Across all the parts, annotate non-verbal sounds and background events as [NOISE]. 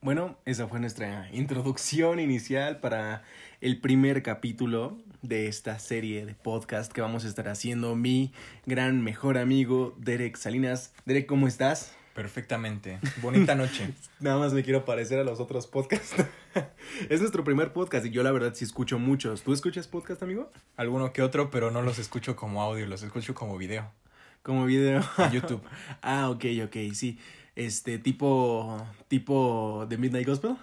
Bueno, esa fue nuestra introducción inicial para el primer capítulo de esta serie de podcast que vamos a estar haciendo. Mi gran mejor amigo, Derek Salinas. Derek, ¿cómo estás? Perfectamente. Bonita noche. [LAUGHS] Nada más me quiero parecer a los otros podcasts. [LAUGHS] es nuestro primer podcast y yo la verdad sí escucho muchos. ¿Tú escuchas podcast, amigo? Alguno que otro, pero no los escucho como audio, los escucho como video. Como video. En YouTube. [LAUGHS] ah, ok, ok, sí. Este, tipo, tipo de Midnight Gospel.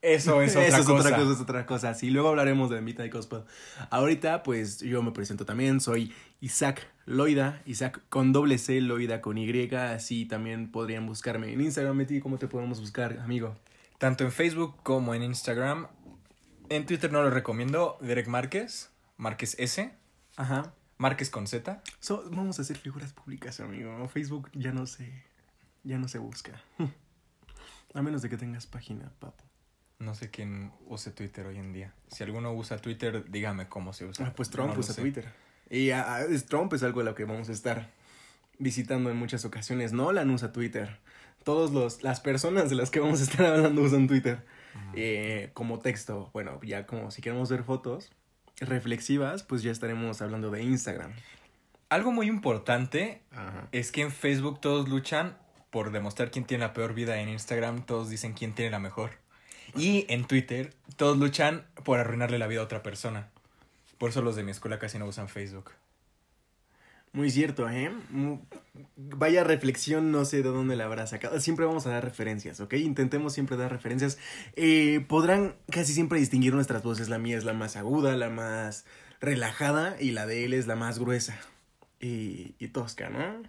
Eso es [LAUGHS] otra Eso es cosa. otra cosa, es otra cosa. Sí, luego hablaremos de Midnight Gospel. Ahorita, pues, yo me presento también. Soy Isaac Loida. Isaac con doble C, Loida con Y. Así también podrían buscarme en Instagram. ¿Y cómo te podemos buscar, amigo? Tanto en Facebook como en Instagram. En Twitter no lo recomiendo. Derek Márquez. Márquez S. Ajá. Márquez con Z. So, vamos a hacer figuras públicas, amigo. Facebook ya no se, ya no se busca. [LAUGHS] A menos de que tengas página, papo. No sé quién use Twitter hoy en día. Si alguno usa Twitter, dígame cómo se usa. Ah, pues Trump No usa. Twitter. Y ah, ah, es- Trump es algo de lo que vamos a estar visitando en muchas ocasiones. Nolan usa Twitter. Todos los las personas de las que vamos a estar [LAUGHS] hablando usan Twitter eh, como texto. Bueno, ya como si queremos ver fotos reflexivas, pues ya estaremos hablando de Instagram. Algo muy importante es que en Facebook todos luchan por demostrar quién tiene la peor vida. En Instagram todos dicen quién tiene la mejor. Y en Twitter todos luchan por arruinarle la vida a otra persona. Por eso los de mi escuela casi no usan Facebook. Muy cierto, ¿eh? Vaya reflexión, no sé de dónde la habrá sacado. Siempre vamos a dar referencias, ¿ok? Intentemos siempre dar referencias. Eh, podrán casi siempre distinguir nuestras voces. La mía es la más aguda, la más relajada y la de él es la más gruesa. Y, y tosca, ¿no?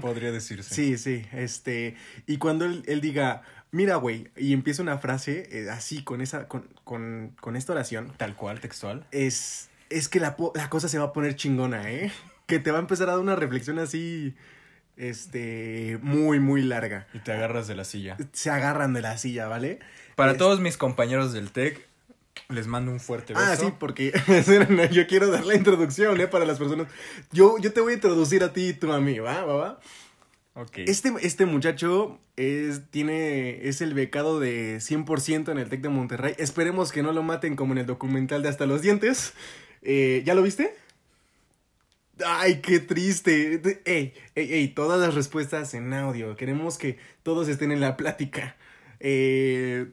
Podría decirse. Sí, sí, este, y cuando él, él diga, mira, güey, y empieza una frase eh, así, con esa, con, con, con esta oración, Tal cual, textual. es, es que la, la cosa se va a poner chingona, ¿eh? Que te va a empezar a dar una reflexión así, este, muy, muy larga. Y te agarras de la silla. Se agarran de la silla, ¿vale? Para Es- todos mis compañeros del TEC, les mando un fuerte beso. Ah, sí, porque [LAUGHS] yo quiero dar la introducción, ¿eh? Para las personas. Yo, yo te voy a introducir a ti y tú a mí, ¿va? ¿Va? ¿Va? Ok. Este, este muchacho es, tiene, es el becado de 100% en el TEC de Monterrey. Esperemos que no lo maten como en el documental de Hasta los Dientes. Eh, ¿Ya lo viste? Ay, qué triste. Ey, ey, ey, todas las respuestas en audio. Queremos que todos estén en la plática. Eh,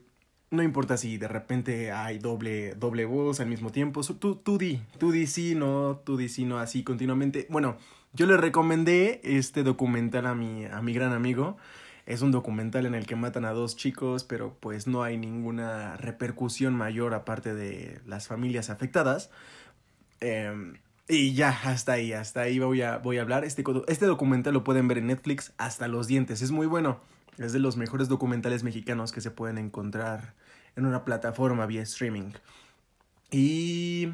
no importa si de repente hay doble, doble voz al mismo tiempo. Tú, tú di, tú di sí, no, tú di sí, no, así continuamente. Bueno, yo le recomendé este documental a mi, a mi gran amigo. Es un documental en el que matan a dos chicos, pero pues no hay ninguna repercusión mayor aparte de las familias afectadas. Em, y ya, hasta ahí, hasta ahí voy a, voy a hablar. Este, este documental lo pueden ver en Netflix hasta los dientes. Es muy bueno. Es de los mejores documentales mexicanos que se pueden encontrar en una plataforma vía streaming. Y,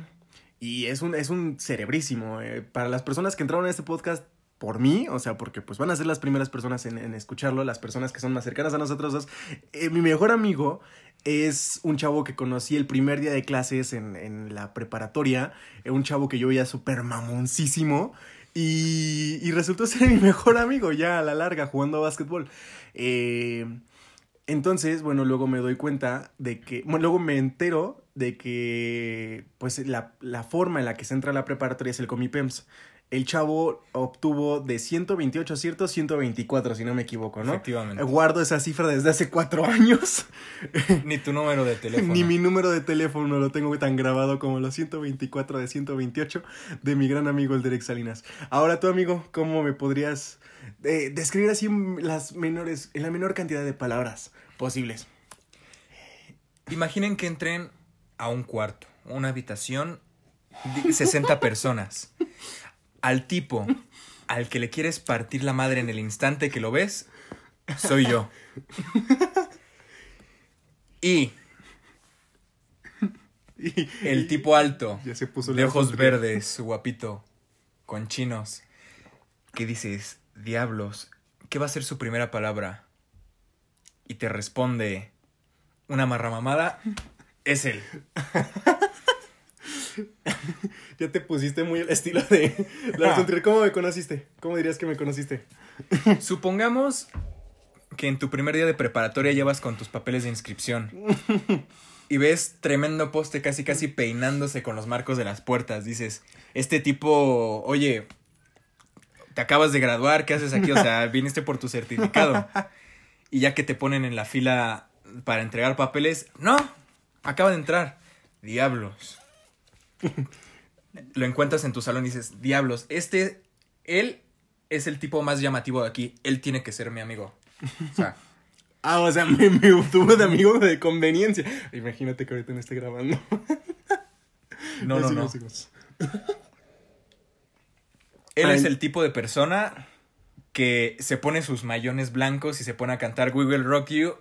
y es, un, es un cerebrísimo. eh, Para las personas que entraron a este podcast por mí, o sea, porque pues van a ser las primeras personas en, escucharlo, las personas que son más cercanas a nosotros. Eh, mi mejor amigo es un chavo que conocí el primer día de clases en, en la preparatoria, eh, un chavo que yo veía súper mamoncísimo. Y, y resultó ser mi mejor amigo ya a la larga jugando a básquetbol. Eh, entonces, bueno, luego me doy cuenta de que, bueno, luego me entero de que, pues, la, la forma en la que se entra a la preparatoria es el Comipems. El chavo obtuvo de 128 aciertos, 124, si no me equivoco, ¿no? Efectivamente. Guardo esa cifra desde hace cuatro años. [LAUGHS] Ni tu número de teléfono. Ni mi número de teléfono lo tengo tan grabado como los 124 de 128 de mi gran amigo el Derek Salinas. Ahora tú, amigo, ¿cómo me podrías eh, describir así las menores, en la menor cantidad de palabras posibles? Imaginen que entren a un cuarto, una habitación, de 60 personas. Al tipo al que le quieres partir la madre en el instante que lo ves, soy yo. Y el tipo alto, Ya se puso de ojos verdes, guapito, con chinos, que dices, diablos, ¿qué va a ser su primera palabra? Y te responde, una marramamada, es él. [LAUGHS] Ya te pusiste muy el estilo de Lars Trier. ¿Cómo me conociste? ¿Cómo dirías que me conociste? [LAUGHS] Supongamos que en tu primer día de preparatoria llevas con tus papeles de inscripción. y ves tremendo poste casi casi peinándose con los marcos de las puertas. Dices, este tipo, oye, te acabas de graduar, ¿qué haces aquí? O sea, [LAUGHS] viniste por tu certificado. Y ya que te ponen en la fila para entregar papeles, no, acaba de entrar. Diablos. Lo encuentras en tu salón y dices, diablos, este, él es el tipo más llamativo de aquí, él tiene que ser mi amigo. O sea, [LAUGHS] Ah, o sea, me, me tuvo de amigo de conveniencia. Imagínate que ahorita no esté grabando. no, [LAUGHS] no, no. Sigamos. Él Ay. es el tipo de persona que se pone sus mayones blancos y se pone a cantar We Will Rock You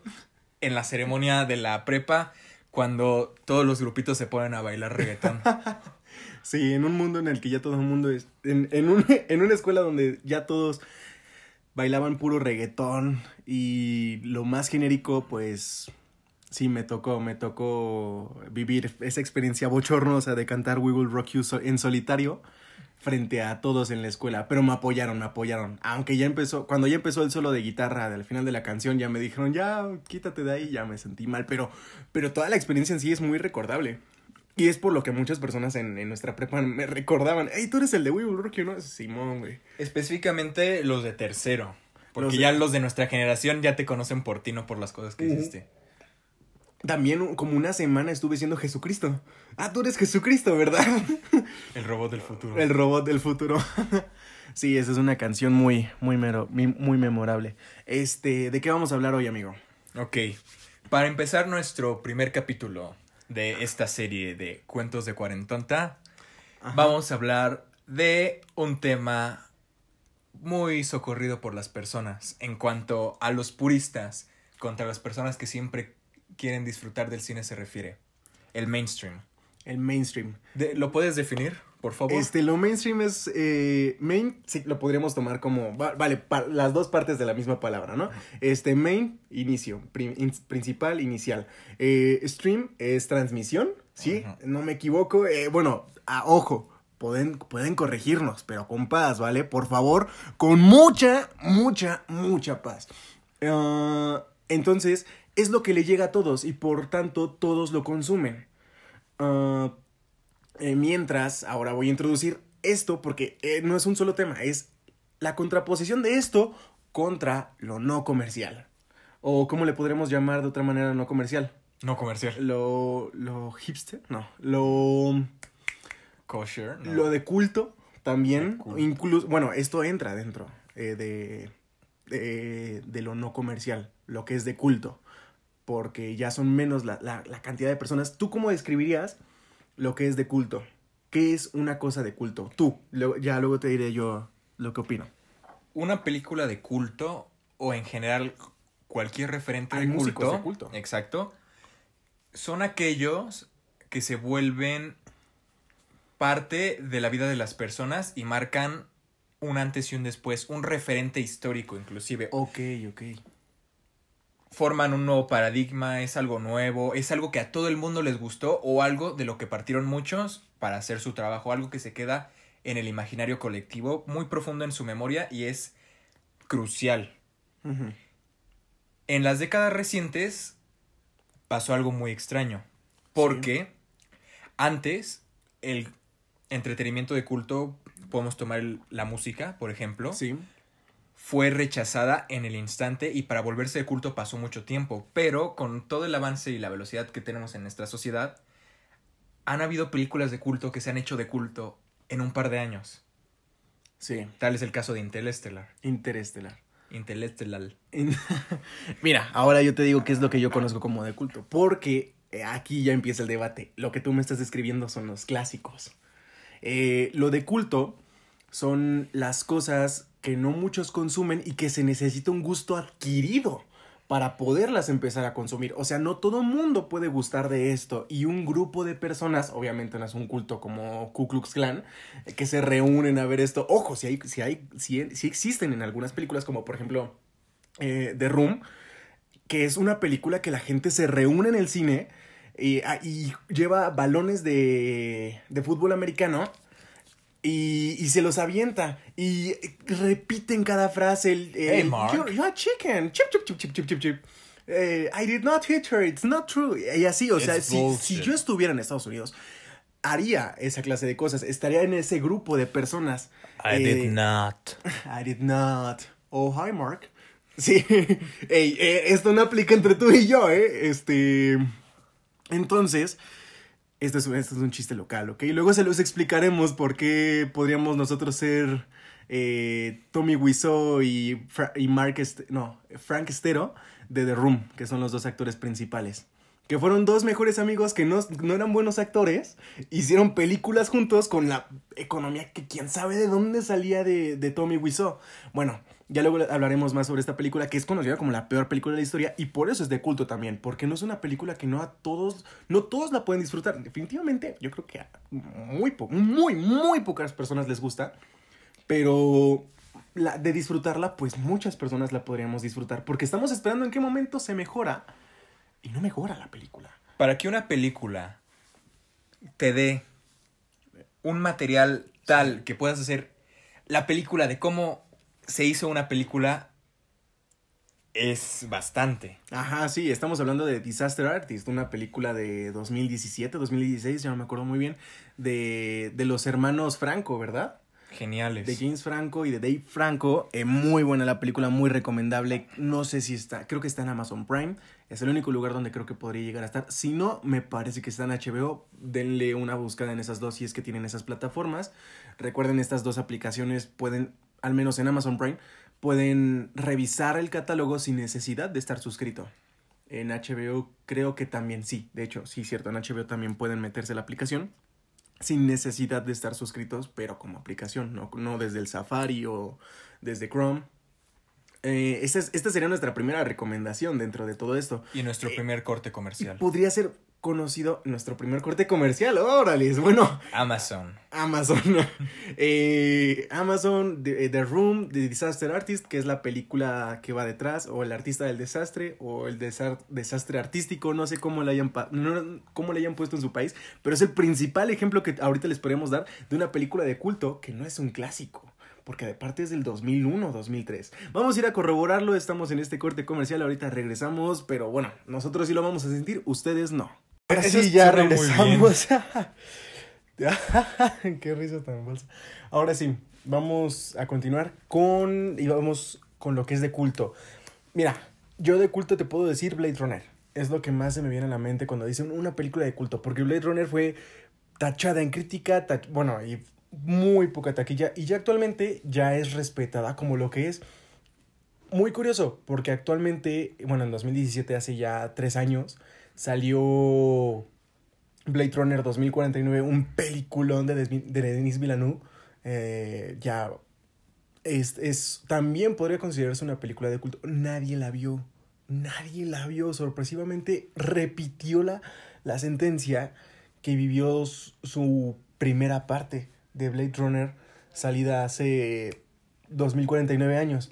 en la ceremonia de la prepa cuando todos los grupitos se ponen a bailar reggaetón. [LAUGHS] Sí, en un mundo en el que ya todo el mundo es. En, en, un- [LAUGHS] en una escuela donde ya todos bailaban puro reggaetón y lo más genérico, pues. Sí, me tocó, me tocó vivir esa experiencia bochornosa de cantar We Will Rock You en solitario frente a todos en la escuela, pero me apoyaron, me apoyaron. Aunque ya empezó, cuando ya empezó el solo de guitarra al final de la canción, ya me dijeron, ya, quítate de ahí, ya me sentí mal, pero, pero toda la experiencia en sí es muy recordable. Y es por lo que muchas personas en, en nuestra prepa me recordaban, hey, tú eres el de We Will Rock You, ¿no? Simón, güey. Específicamente los de tercero. Porque Los de- ya los de nuestra generación ya te conocen por ti, no por las cosas que Ujú. hiciste. También como una semana estuve siendo Jesucristo. Ah, tú eres Jesucristo, ¿verdad? [LAUGHS] El robot del futuro. El robot del futuro. [LAUGHS] sí, esa es una canción muy, muy, mero, muy memorable. Este, ¿de qué vamos a hablar hoy, amigo? Ok. Para empezar nuestro primer capítulo de esta serie de cuentos de cuarentonta, Ajá. vamos a hablar de un tema muy socorrido por las personas en cuanto a los puristas contra las personas que siempre quieren disfrutar del cine se refiere. El mainstream. El mainstream. De- ¿Lo puedes definir, por favor? Este, lo mainstream es. eh, main, sí, lo podríamos tomar como. va- vale, pa- las dos partes de la misma palabra, ¿no? Este, main, inicio. prim- in- principal, inicial. Eh, stream es transmisión, ¿sí? No me equivoco. eh, bueno, a ojo. Pueden, pueden corregirnos, pero con paz, ¿vale? Por favor, con mucha, mucha, mucha paz. Ah, entonces, es lo que le llega a todos y por tanto todos lo consumen. Ah, eh, mientras, ahora voy a introducir esto porque eh, no es un solo tema, es la contraposición de esto contra lo no comercial. O cómo le podremos llamar de otra manera no comercial. No comercial. Lo, lo hipster, no. Lo, Kosher. no. lo de culto también. Culto. Incluso, bueno, esto entra dentro eh, de, de, de lo no comercial, lo que es de culto. Porque ya son menos la, la, la cantidad de personas. ¿Tú cómo describirías lo que es de culto? ¿Qué es una cosa de culto? Tú, luego- ya luego te diré yo lo que opino. Una película de culto o en general cualquier referente culto, de culto. Exacto. Son aquellos que se vuelven parte de la vida de las personas y marcan un antes y un después, un referente histórico inclusive. Ok, ok. Forman un nuevo paradigma, es algo nuevo, es algo que a todo el mundo les gustó o algo de lo que partieron muchos para hacer su trabajo, algo que se queda en el imaginario colectivo, muy profundo en su memoria y es crucial. En las décadas recientes pasó algo muy extraño. Porque antes el entretenimiento de culto, podemos tomar el- la música, por ejemplo, Sí. Fue rechazada en el instante y para volverse de culto pasó mucho tiempo. Pero con todo el avance y la velocidad que tenemos en nuestra sociedad, han habido películas de culto que se han hecho de culto en un par de años. Sí. Tal es el caso de Interestelar. Interestelar. Interestelar. [LAUGHS] Mira, ahora yo te digo qué es lo que yo conozco como de culto. Porque eh, aquí ya empieza el debate. Lo que tú me estás describiendo son los clásicos. Eh, lo de culto son las cosas que no muchos consumen y que se necesita un gusto adquirido para poderlas empezar a consumir. O sea, no todo mundo puede gustar de esto. Y un grupo de personas, obviamente no es un culto como Ku Klux Klan, eh, que se reúnen a ver esto. Ojo, si hay, si hay, si, si existen en algunas películas, como por ejemplo eh, The Room, que es una película que la gente se reúne en el cine y, ah, y lleva balones de, de fútbol americano Y, y se los avienta. Y repiten cada frase. El, el, Hey, Mark. You're, you're a chicken. Chip, chip, chip, chip, chip, chip, chip. Eh, I did not hit her. It's not true. Y así, o sea, It's si, si bullshit. yo estuviera en Estados Unidos, haría esa clase de cosas. Estaría en ese grupo de personas. I Eh, did not. [LAUGHS] I did not. Oh, hi, Mark. Sí. [LAUGHS] Ey, eh, esto no aplica entre tú y yo, ¿eh? Este. Entonces, esto es, esto es un chiste local, ¿ok? Luego se los explicaremos por qué podríamos nosotros ser eh, Tommy Wiseau y, y Mark Est- no, Frank Estero de The Room, que son los dos actores principales. Que fueron dos mejores amigos que no, no eran buenos actores, hicieron películas juntos con la economía que quién sabe de dónde salía de, de Tommy Wiseau. Bueno, ya luego hablaremos más sobre esta película que es conocida como la peor película de la historia y por eso es de culto también, porque no es una película que no a todos, no todos la pueden disfrutar. Definitivamente, yo creo que a muy, po- muy, muy pocas personas les gusta, pero la, de disfrutarla, pues muchas personas la podríamos disfrutar, porque estamos esperando en qué momento se mejora y no mejora la película. Para que una película te dé un material tal que puedas hacer la película de cómo se hizo una película es bastante. Ajá, sí, estamos hablando de Disaster Artist, una película de 2017, 2016, ya no me acuerdo muy bien, de, de los hermanos Franco, ¿verdad? Geniales. De James Franco y de Dave Franco. Eh, muy buena la película, muy recomendable. No sé si está, creo que está en Amazon Prime. Es el único lugar donde creo que podría llegar a estar. Si no, me parece que está en HBO. Denle una buscada en esas dos si es que tienen esas plataformas. Recuerden, estas dos aplicaciones pueden, al menos en Amazon Prime, pueden revisar el catálogo sin necesidad de estar suscrito. En HBO creo que también sí. De hecho, sí, cierto. En HBO también pueden meterse la aplicación sin necesidad de estar suscritos, pero como aplicación, no, no desde el Safari o desde Chrome. Eh, esta, es- esta sería nuestra primera recomendación dentro de todo esto. Y nuestro primer corte comercial. podría ser conocido nuestro primer corte comercial. Órale, bueno, Amazon. Amazon. [LAUGHS] Eh, Amazon, The, The Room, The Disaster Artist, que es la película que va detrás, o el artista del desastre, o el desa- desastre artístico, no sé cómo le, hayan no- cómo le hayan puesto en su país, pero es el principal ejemplo que ahorita les podemos dar de una película de culto que no es un clásico. Porque de parte es del 2001, 2003. Vamos a ir a corroborarlo, estamos en este corte comercial, ahorita regresamos, pero bueno, nosotros sí lo vamos a sentir, ustedes no. Ahora Eso sí, ya regresamos. [LAUGHS] [LAUGHS] Qué risa tan falsa. Ahora sí, vamos a continuar con. Y vamos con lo que es de culto. Mira, yo de culto te puedo decir Blade Runner. Es lo que más se me viene a la mente cuando dicen una película de culto. Porque Blade Runner fue tachada en crítica, tach- bueno, y muy poca taquilla. Y ya actualmente ya es respetada como lo que es. Muy curioso, porque actualmente, bueno, en 2017, hace ya tres años, salió Blade Runner 2049, un peliculón de, de Denis Villeneuve. Eh, ya es, es, también podría considerarse una película de culto. Nadie la vio. Nadie la vio. Sorpresivamente repitió la, la sentencia que vivió su, su primera parte de Blade Runner, salida hace 2049 años.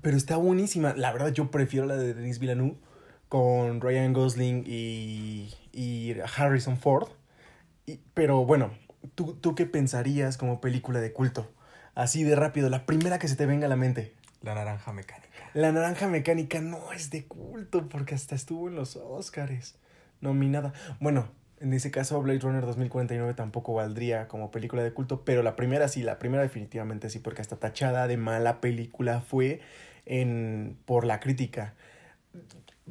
Pero está buenísima. La verdad, yo prefiero la de Denis Villeneuve con Ryan Gosling y, y Harrison Ford. Y- pero bueno, ¿tú, ¿tú qué pensarías como película de culto? Así de rápido, la primera que se te venga a la mente. La naranja mecánica. La naranja mecánica no es de culto porque hasta estuvo en los Oscars nominada. Bueno, en ese caso Blade Runner 2049 tampoco valdría como película de culto, pero la primera sí, la primera definitivamente sí, porque hasta tachada de mala película fue en por la crítica.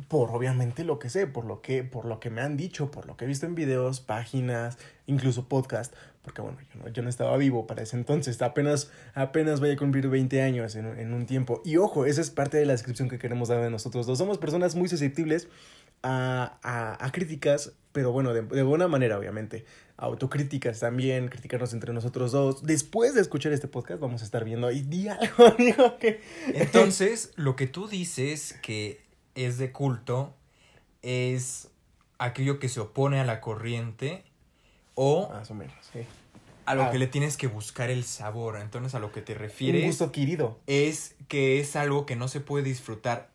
Por obviamente lo que sé, por lo que, por lo que me han dicho, por lo que he visto en videos, páginas, incluso podcast, porque bueno, yo no, yo no estaba vivo para ese entonces, apenas, apenas voy a cumplir 20 años en, en un tiempo. Y ojo, esa es parte de la descripción que queremos dar de nosotros dos. Somos personas muy susceptibles a, a, a críticas, pero bueno, de, de buena manera, obviamente. Autocríticas también, criticarnos entre nosotros dos. Después de escuchar este podcast, vamos a estar viendo ahí di algo, [LAUGHS] digo que. Entonces, lo que tú dices que es de culto es aquello que se opone a la corriente o Más o menos, sí. a lo Ah. que le tienes que buscar el sabor. Entonces, a lo que te Un refieres gusto adquirido. es que es algo que no se puede disfrutar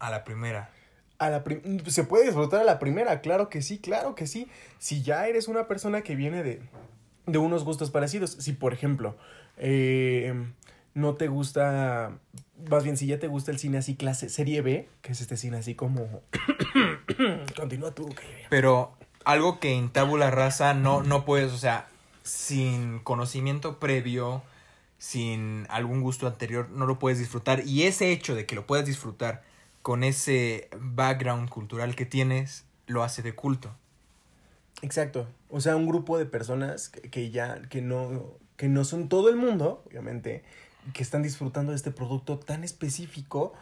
a la primera. A la prim- se puede disfrutar a la primera, claro que sí, claro que sí. Si ya eres una persona que viene de, de unos gustos parecidos. Si, por ejemplo, eh, no te gusta, más bien si ya te gusta el cine así clase serie B, que es este cine así como... [COUGHS] Continúa tú. que- Pero algo que en tabula rasa no, no puedes, o sea, sin conocimiento previo, sin algún gusto anterior, no lo puedes disfrutar. Y ese hecho de que lo puedas disfrutar con ese background cultural que tienes, lo hace de culto. Exacto. O sea, un grupo de personas que, que ya, que no, que no son todo el mundo, obviamente, que están disfrutando de este producto tan específico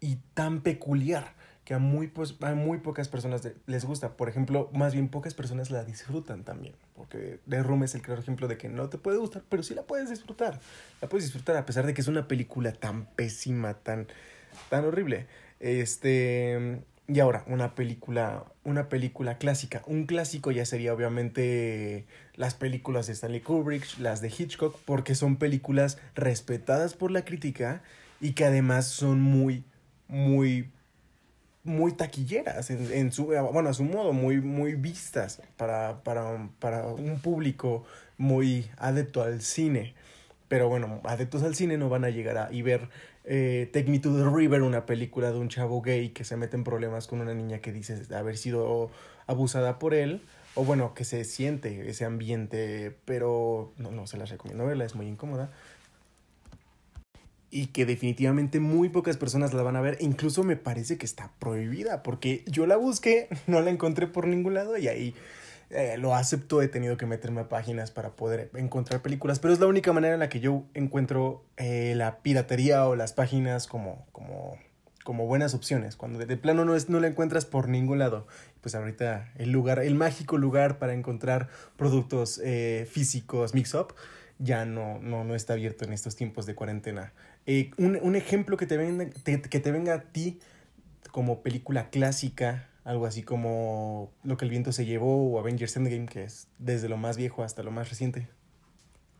y tan peculiar que a muy, pues, muy pocas personas les gusta. Por ejemplo, más bien pocas personas la disfrutan también. Porque The Room es el claro ejemplo de que no te puede gustar, pero sí la puedes disfrutar. La puedes disfrutar a pesar de que es una película tan pésima, tan, tan horrible. Este. Y ahora, una película. Una película clásica. Un clásico ya sería obviamente las películas de Stanley Kubrick, las de Hitchcock, porque son películas respetadas por la crítica y que además son muy, muy muy taquilleras en, en su bueno a su modo muy muy vistas para, para, para un público muy adepto al cine pero bueno adeptos al cine no van a llegar a y ver eh, Take Me to the River una película de un chavo gay que se mete en problemas con una niña que dice haber sido abusada por él o bueno que se siente ese ambiente pero no no se las recomiendo verla es muy incómoda y que definitivamente muy pocas personas la van a ver. Incluso me parece que está prohibida porque yo la busqué, no la encontré por ningún lado y ahí eh, lo acepto. He tenido que meterme a páginas para poder encontrar películas, pero es la única manera en la que yo encuentro eh, la piratería o las páginas como, como, como buenas opciones. Cuando de, de plano no, es, no la encuentras por ningún lado. Pues ahorita el lugar, el mágico lugar para encontrar productos eh, físicos mix-up ya no, no, no está abierto en estos tiempos de cuarentena. Un, un, ejemplo que te, venga, que te venga a ti como película clásica, algo así como Lo que el viento se llevó o Avengers Endgame, que es desde lo más viejo hasta lo más reciente.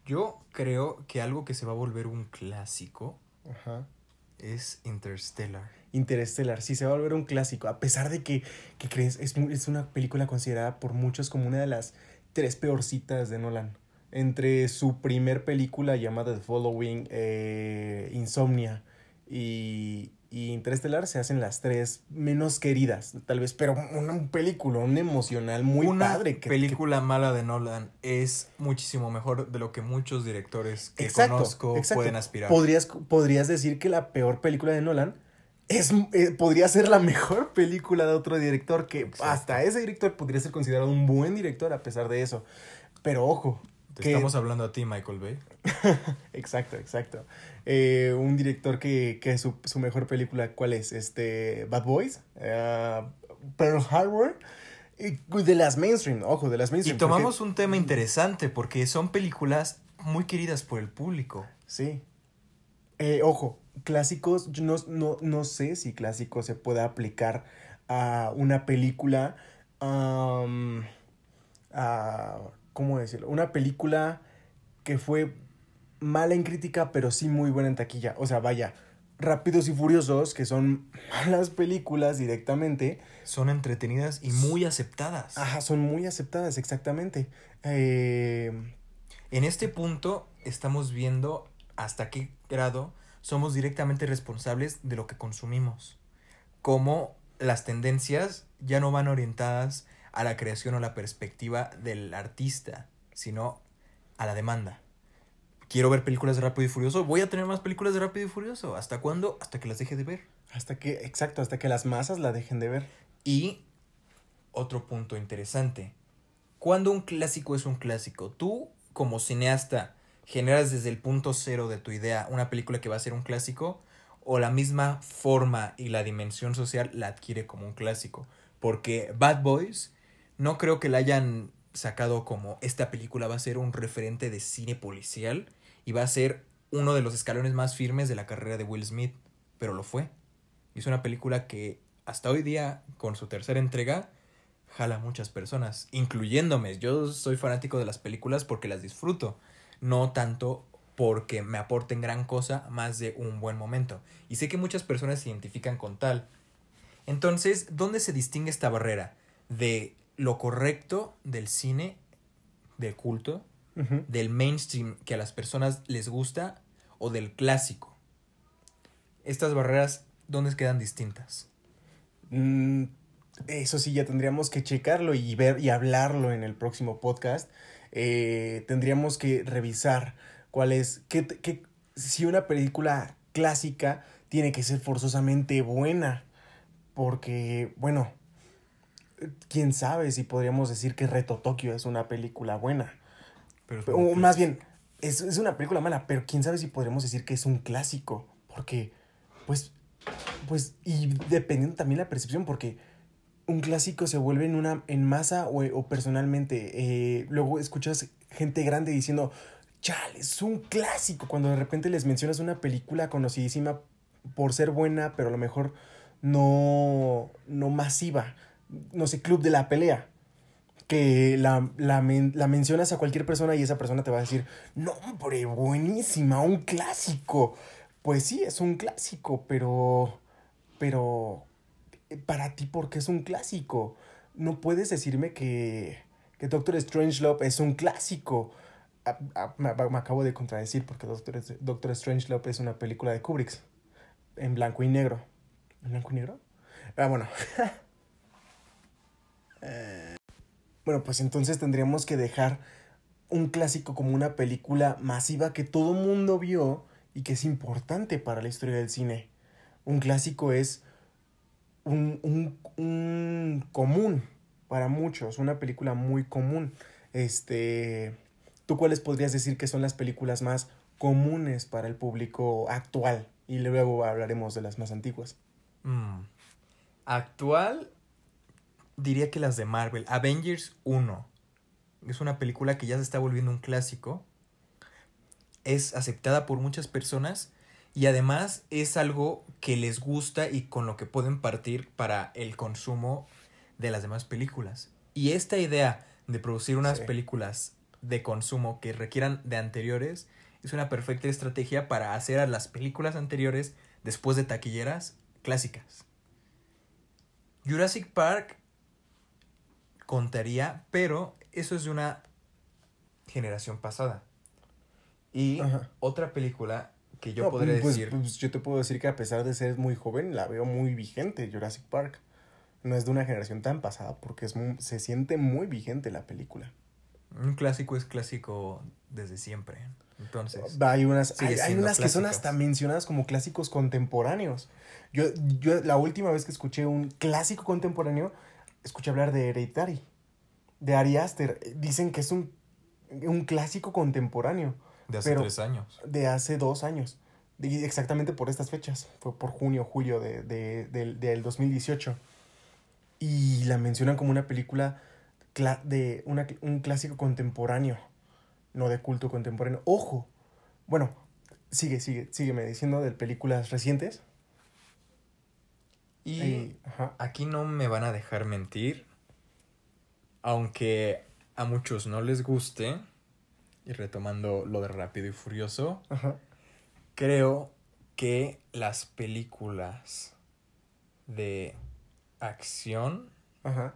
Yo creo que algo que se va a volver un clásico Ajá. es Interstellar. Interstellar, sí se va a volver un clásico, a pesar de que, que crees, es, es una película considerada por muchos como una de las tres peorcitas de Nolan entre su primer película llamada The Following, eh, Insomnia y, y, Interestelar se hacen las tres menos queridas, tal vez, pero una película, un emocional muy una padre. Que, película que... mala de Nolan es muchísimo mejor de lo que muchos directores que exacto, conozco exacto. pueden aspirar. Podrías, podrías decir que la peor película de Nolan es, eh, podría ser la mejor película de otro director, que exacto. hasta ese director podría ser considerado un buen director a pesar de eso. Pero ojo, te que... estamos hablando a ti, Michael Bay. [LAUGHS] exacto, exacto. Eh, un director que, que su, su, mejor película, ¿cuál es? Este, Bad Boys, uh, Pearl Harbor, y de las mainstream, ojo, de las mainstream. Y tomamos porque... un tema interesante porque son películas muy queridas por el público. Sí. Eh, ojo, clásicos, yo no, no, no sé si clásicos se puede aplicar a una película... Um, a ¿cómo decirlo? Una película que fue mala en crítica, pero sí muy buena en taquilla. O sea, vaya, Rápidos y Furiosos, que son [LAUGHS] malas películas directamente. Son entretenidas y muy aceptadas. Ajá, son muy aceptadas, exactamente. Eh... En este punto estamos viendo hasta qué grado somos directamente responsables de lo que consumimos. Cómo las tendencias ya no van orientadas a la creación o la perspectiva del artista, sino a la demanda. Quiero ver películas de Rápido y Furioso, voy a tener más películas de Rápido y Furioso. ¿Hasta cuándo? Hasta que las deje de ver. Hasta que, exacto, hasta que las masas la dejen de ver. Y otro punto interesante. ¿Cuándo un clásico es un clásico? Tú, como cineasta, generas desde el punto cero de tu idea una película que va a ser un clásico o la misma forma y la dimensión social la adquiere como un clásico. Porque Bad Boys no creo que la hayan sacado como esta película va a ser un referente de cine policial y va a ser uno de los escalones más firmes de la carrera de Will Smith, pero lo fue. Es una película que hasta hoy día, con su tercera entrega, jala a muchas personas, incluyéndome. Yo soy fanático de las películas porque las disfruto, no tanto porque me aporten gran cosa más de un buen momento. Y sé que muchas personas se identifican con tal. Entonces, ¿dónde se distingue esta barrera? De lo correcto del cine de culto del mainstream que a las personas les gusta o del clásico. Estas barreras, ¿dónde quedan distintas? Mm, eso sí, ya tendríamos que checarlo y ver y hablarlo en el próximo podcast. Eh, tendríamos que revisar cuál es, qué, qué- si una película clásica tiene que ser forzosamente buena. Porque, bueno, quién sabe si podríamos decir que Reto Tokio es una película buena. Pero O más bien, es, es una película mala, pero quién sabe si podremos decir que es un clásico. Porque, pues, pues, y dependiendo también la percepción, porque un clásico se vuelve en una, en masa o, o personalmente. eh, luego escuchas gente grande diciendo, chale, es un clásico. Cuando de repente les mencionas una película conocidísima por ser buena, pero a lo mejor no, no masiva. No sé, Club de la Pelea que la, la, la mencionas a cualquier persona y esa persona te va a decir, no, hombre, buenísima, un clásico. Pues sí, es un clásico, pero, pero, eh, para ti, ¿por qué es un clásico? No puedes decirme que, que Doctor Strangelove es un clásico. Ah, ah, me, me acabo de contradecir porque Doctor, Doctor Strangelove es una película de Kubrick en blanco y negro. ¿En blanco y negro? Ah, bueno. [LAUGHS] Bueno, pues entonces tendríamos que dejar un clásico como una película masiva que todo mundo vio y que es importante para la historia del cine. Un clásico es un, un, un común para muchos, una película muy común. Este, ¿tú cuáles podrías decir que son las películas más comunes para el público actual? Y luego hablaremos de las más antiguas. Mm. Actual, diría que las de Marvel. Avengers 1. Es una película que ya se está volviendo un clásico. Es aceptada por muchas personas y además es algo que les gusta y con lo que pueden partir para el consumo de las demás películas. Y esta idea de producir unas Sí. películas de consumo que requieran de anteriores es una perfecta estrategia para hacer a las películas anteriores, después de taquilleras, clásicas. Jurassic Park contaría, pero eso es de una generación pasada. Y Ajá. otra película que yo No, podría pues, decir... pues, yo te puedo decir que a pesar de ser muy joven, la veo muy vigente, Jurassic Park. No es de una generación tan pasada porque es muy- se siente muy vigente la película. Un clásico es clásico desde siempre. Entonces, Hay unas, hay, hay unas que son hasta mencionadas como clásicos contemporáneos. Yo, yo la última vez que escuché un clásico contemporáneo, escuché hablar de Hereditary, de Ari Aster. Dicen que es un, un clásico contemporáneo de hace tres años. de hace dos años. Y exactamente por estas fechas. Fue por junio, julio de, de- del, del 2018. Y la mencionan como una película de una, un clásico contemporáneo. No de culto contemporáneo. ¡Ojo! Bueno, sigue, sigue, sígueme diciendo de películas recientes. Y ajá, aquí no me van a dejar mentir. Aunque a muchos no les guste. Y retomando lo de Rápido y Furioso. ajá. Creo que las películas de acción Ajá.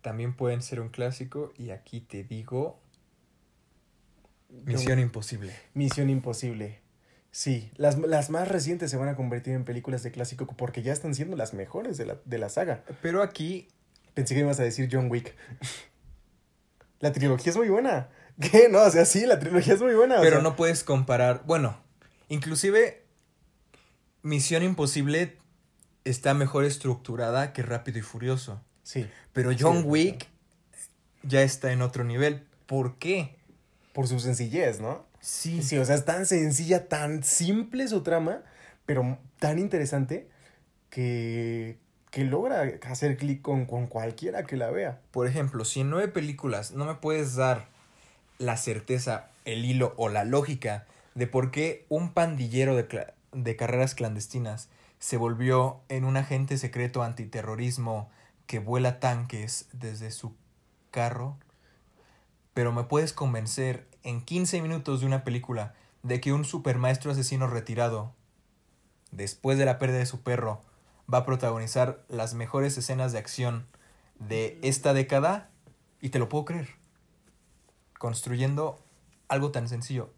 también pueden ser un clásico. Y aquí te digo. Misión Imposible. Misión Imposible. Sí, las, las más recientes se van a convertir en películas de clásico porque ya están siendo las mejores de la, de la saga. Pero aquí Pensé que ibas a decir John Wick. [LAUGHS] La trilogía es muy buena. [LAUGHS] ¿Qué? No, o sea, sí, la trilogía es muy buena. Pero sea, no puedes comparar. Bueno, inclusive Misión Imposible está mejor estructurada que Rápido y Furioso. Sí, Pero John Sí. Wick ya está en otro nivel. ¿Por qué? Por su sencillez, ¿no? Sí. Sí, o sea, es tan sencilla, tan simple su trama, pero tan interesante que, que logra hacer clic con, con cualquiera que la vea. Por ejemplo, si en nueve películas no me puedes dar la certeza, el hilo o la lógica de por qué un pandillero de, de carreras clandestinas se volvió en un agente secreto antiterrorismo que vuela tanques desde su carro, pero me puedes convencer en 15 minutos de una película de que un supermaestro asesino retirado, después de la pérdida de su perro, va a protagonizar las mejores escenas de acción de esta década y te lo puedo creer. Construyendo algo tan sencillo.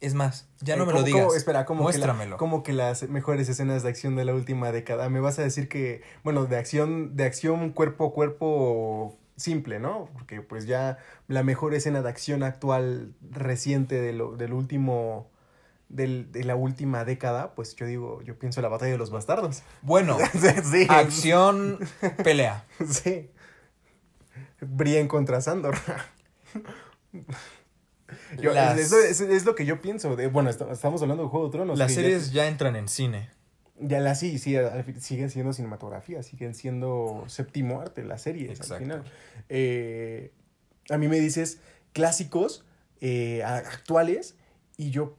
Es más, ya Eh, no me lo ¿cómo- digas. cómo- espera, como que, la- como que las mejores escenas de acción de la última década. Me vas a decir que, bueno, de acción, de acción cuerpo a cuerpo simple, ¿no? Porque pues ya la mejor escena de acción actual reciente de lo, del último, del, de la última década, pues yo digo, yo pienso en la batalla de los bastardos. Bueno, [LAUGHS] sí, acción, pelea. [LAUGHS] sí. Brienne contra Sandor. [LAUGHS] Yo- Las- es, es lo que yo pienso. De, bueno, est- estamos hablando de Juego de Tronos. Las que ya- series ya entran en cine. Ya la sí, sí, siguen siendo cinematografía, siguen siendo séptimo arte las series Exacto. al final. Eh, a mí me dices clásicos eh, actuales y yo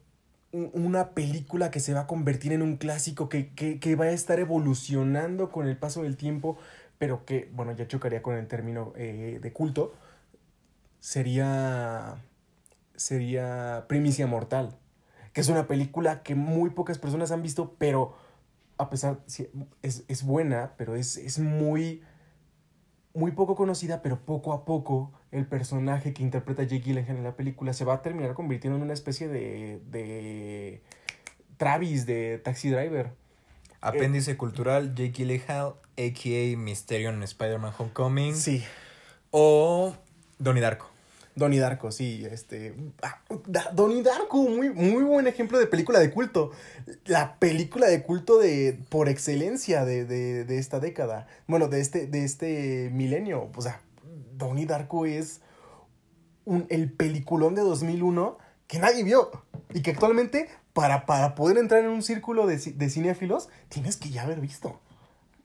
un- una película que se va a convertir en un clásico que, que, que va a estar evolucionando con el paso del tiempo, pero que, bueno, ya chocaría con el término eh, de culto, sería, sería Primicia Mortal, que es una película que muy pocas personas han visto, pero a pesar, es, es buena, pero es, es muy, muy poco conocida, pero poco a poco el personaje que interpreta Jake Gyllenhaal en la película se va a terminar convirtiendo en una especie de, de Travis de Taxi Driver. Apéndice cultural, Jake Gyllenhaal, a.k.a. Mysterio en Spider-Man Homecoming. Sí, O Donnie Darko. Donnie Darko, sí, este... ah, Donnie Darko, muy, muy buen ejemplo de película de culto. La película de culto de, por excelencia de, de, de esta década. Bueno, de este, de este milenio. O sea, Donnie Darko es un, el peliculón de 2001 que nadie vio. Y que actualmente, para, para poder entrar en un círculo de, de cinéfilos, tienes que ya haber visto.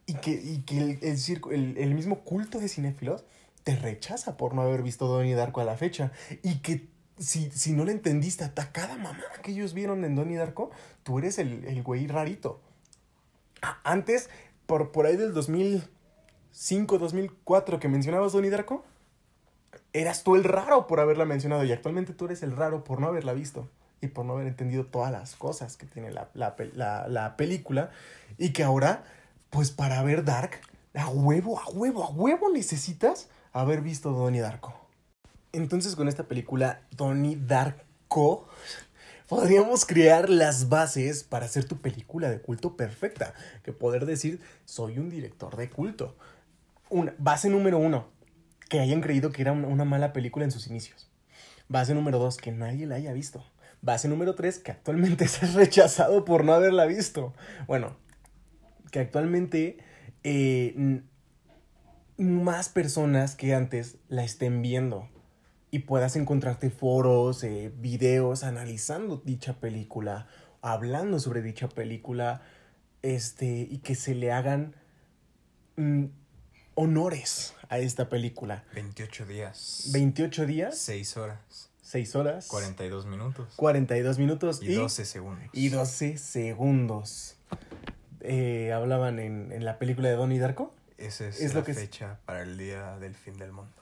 Y que, y que el, el, el, el mismo culto de cinéfilos te rechaza por no haber visto Donnie Darko a la fecha. Y que si, si no le entendiste hasta cada mamá que ellos vieron en Donnie Darko, tú eres el, el güey rarito. A- Antes, por, por ahí del 2005, 2004 que mencionabas Donnie Darko, eras tú el raro por haberla mencionado. Y actualmente tú eres el raro por no haberla visto. Y por no haber entendido todas las cosas que tiene la, la, la- la película. Y que ahora, pues para ver Dark, a huevo, a huevo, a huevo necesitas haber visto Donnie Darko. Entonces con esta película, Donnie Darko, podríamos crear las bases para hacer tu película de culto perfecta. Que poder decir, soy un director de culto. Una, base número uno, que hayan creído que era una, mala película en sus inicios. Base número dos, que nadie la haya visto. Base número tres, que actualmente [LAUGHS] seas rechazado por no haberla visto. Bueno, que actualmente eh, más personas que antes la estén viendo y puedas encontrarte foros, eh, videos analizando dicha película, hablando sobre dicha película, este, y que se le hagan mm, honores a esta película. 28 días. 28 días, 6 horas. 6 horas, 42 minutos. 42 minutos Y 12 segundos. y 12 segundos. Eh, hablaban en, en la película de Donnie Darko. Esa es, Es la lo que es- fecha para el día del fin del mundo.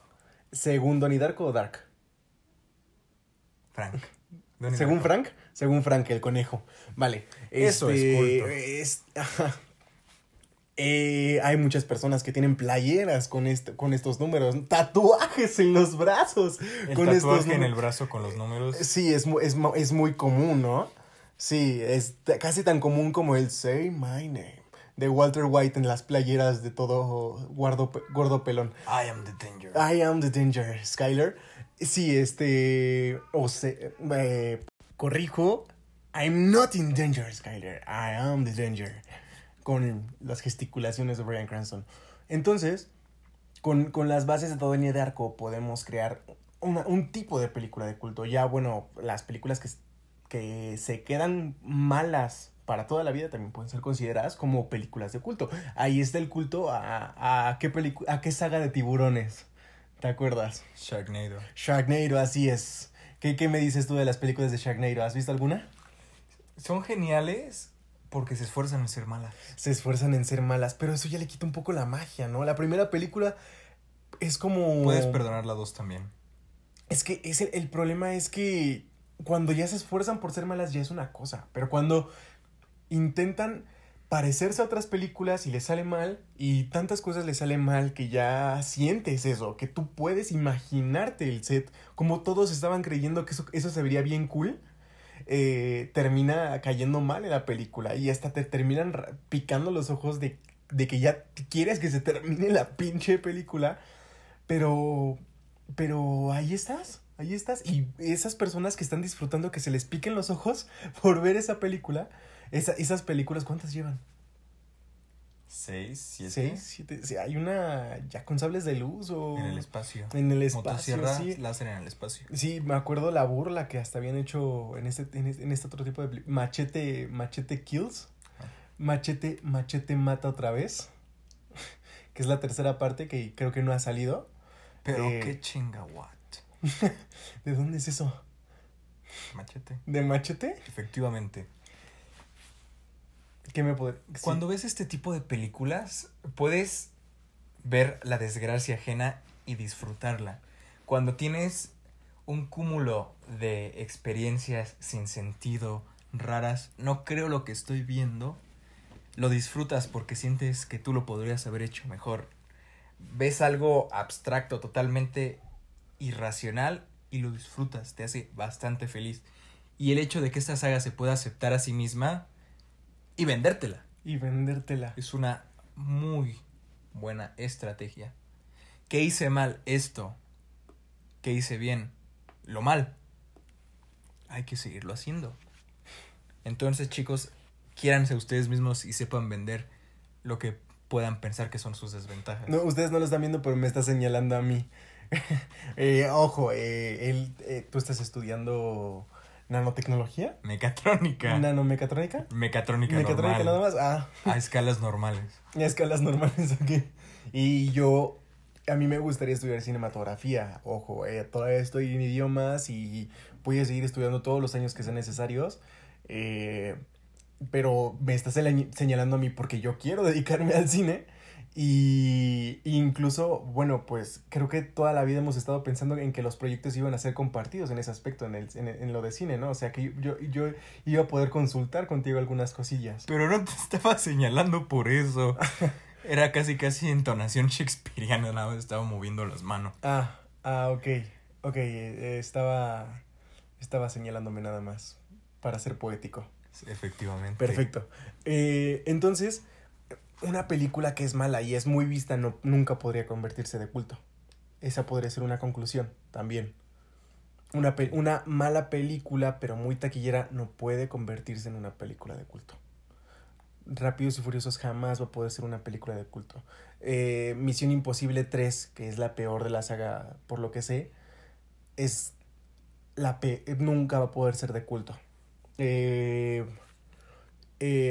¿Según Donnie Darko o Dark? Frank. [LAUGHS] Donnie Según Darko. Frank, según Frank, el conejo. Vale. Eso es este, culto. es-. Eh, hay muchas personas que tienen playeras con, este, con estos números, tatuajes en los brazos. El con tatuaje en el brazo con los números. Sí, es, es, es muy común, ¿no? Sí, es casi tan común como el Say My Name de Walter White en las playeras de todo guardo, gordo pelón. I am the danger. I am the danger, Skyler. Sí, este. O sea, eh, corrijo. I'm not in danger, Skyler. I am the danger. Con las gesticulaciones de Brian Cranston. Entonces, con, con las bases de todo de Arco podemos crear una- un tipo de película de culto. Ya, bueno, las películas que, que se quedan malas para toda la vida también pueden ser consideradas como películas de culto. Ahí está el culto a, a, qué, a qué saga de tiburones. ¿Te acuerdas? Sharknado. Sharknado, así es. ¿Qué, ¿Qué me dices tú de las películas de Sharknado? ¿Has visto alguna? Son geniales porque se esfuerzan en ser malas. Se esfuerzan en ser malas, pero eso ya le quita un poco la magia, ¿no? La primera película es como... Puedes perdonar la dos también. Es que es el, el problema es que cuando ya se esfuerzan por ser malas ya es una cosa, pero cuando intentan parecerse a otras películas y le sale mal y tantas cosas le salen mal que ya sientes eso, que tú puedes imaginarte el set, como todos estaban creyendo que eso, eso se vería bien cool, eh, termina cayendo mal en la película y hasta te terminan picando los ojos de, de que ya quieres que se termine la pinche película, pero, pero ahí estás. Ahí estás. Y esas personas que están disfrutando que se les piquen los ojos [LAUGHS] por ver esa película, esa- esas películas, ¿cuántas llevan? Seis, siete. ¿Seis? ¿Siete? Sí, hay una ya con sables de luz o... En el espacio. En el espacio, sí. láser en el espacio. Sí, me acuerdo la burla que hasta habían hecho en este, en este, en este otro tipo de... Machete, Machete Kills. Ah. Machete, Machete Mata otra vez. [LAUGHS] Que es la tercera parte que creo que no ha salido. Pero Eh, qué chinga, what. [LAUGHS] ¿De dónde es eso? Machete. ¿De Machete? Efectivamente. ¿Qué me puede...? Cuando ves este tipo de películas, puedes ver la desgracia ajena y disfrutarla. Cuando tienes un cúmulo de experiencias sin sentido, raras, no creo lo que estoy viendo, lo disfrutas porque sientes que tú lo podrías haber hecho mejor. Ves algo abstracto, totalmente irracional y lo disfrutas, te hace bastante feliz. Y el hecho de que esta saga se pueda aceptar a sí misma y vendértela. Y vendértela. Es una muy buena estrategia. ¿Qué hice mal? Esto. ¿Qué hice bien? Lo mal. Hay que seguirlo haciendo. Entonces, chicos, quiéranse ustedes mismos y sepan vender lo que puedan pensar que son sus desventajas. No, ustedes no lo están viendo, pero me está señalando a mí. [LAUGHS] Eh, ojo, eh, él, eh, tú estás estudiando nanotecnología, Mecatrónica. nanomecatrónica, Mecatrónica, mecatrónica normal. nada más. Ah, A escalas normales. [LAUGHS] a escalas normales aquí. Y yo, a mí me gustaría estudiar cinematografía. Ojo, eh, todavía estoy en idiomas y voy a seguir estudiando todos los años que sean necesarios. Eh, pero me está señalando a mí porque yo quiero dedicarme al cine. Y incluso, bueno, pues creo que toda la vida hemos estado pensando en que los proyectos iban a ser compartidos en ese aspecto, en, el, en, en lo de cine, ¿no? O sea, que yo, yo iba a poder consultar contigo algunas cosillas. Pero no te estaba señalando por eso. [LAUGHS] Era casi casi entonación shakespeariana, nada más estaba moviendo las manos. Ah, ah, ok. Ok, eh, estaba, estaba señalándome nada más para ser poético. Efectivamente. Perfecto. Eh, entonces, una película que es mala y es muy vista no, nunca podría convertirse de culto. Esa podría ser una conclusión también. Una, una mala película, pero muy taquillera, no puede convertirse en una película de culto. Rápidos y Furiosos jamás va a poder ser una película de culto. Eh, Misión Imposible 3, que es la peor de la saga, por lo que sé, es la pe nunca va a poder ser de culto. Eh,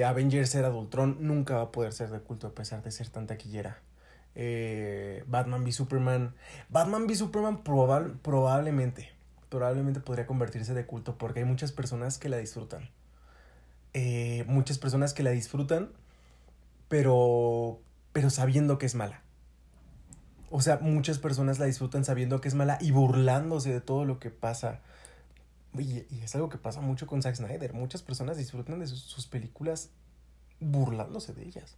eh, Avengers Era de Ultron nunca va a poder ser de culto a pesar de ser tan taquillera. Eh, Batman v Superman. Batman v Superman probable, probablemente, probablemente podría convertirse de culto porque hay muchas personas que la disfrutan. Eh, muchas personas que la disfrutan, pero, pero sabiendo que es mala. O sea, muchas personas la disfrutan sabiendo que es mala y burlándose de todo lo que pasa. Y, y es algo que pasa mucho con Zack Snyder. Muchas personas disfrutan de sus, sus películas burlándose de ellas.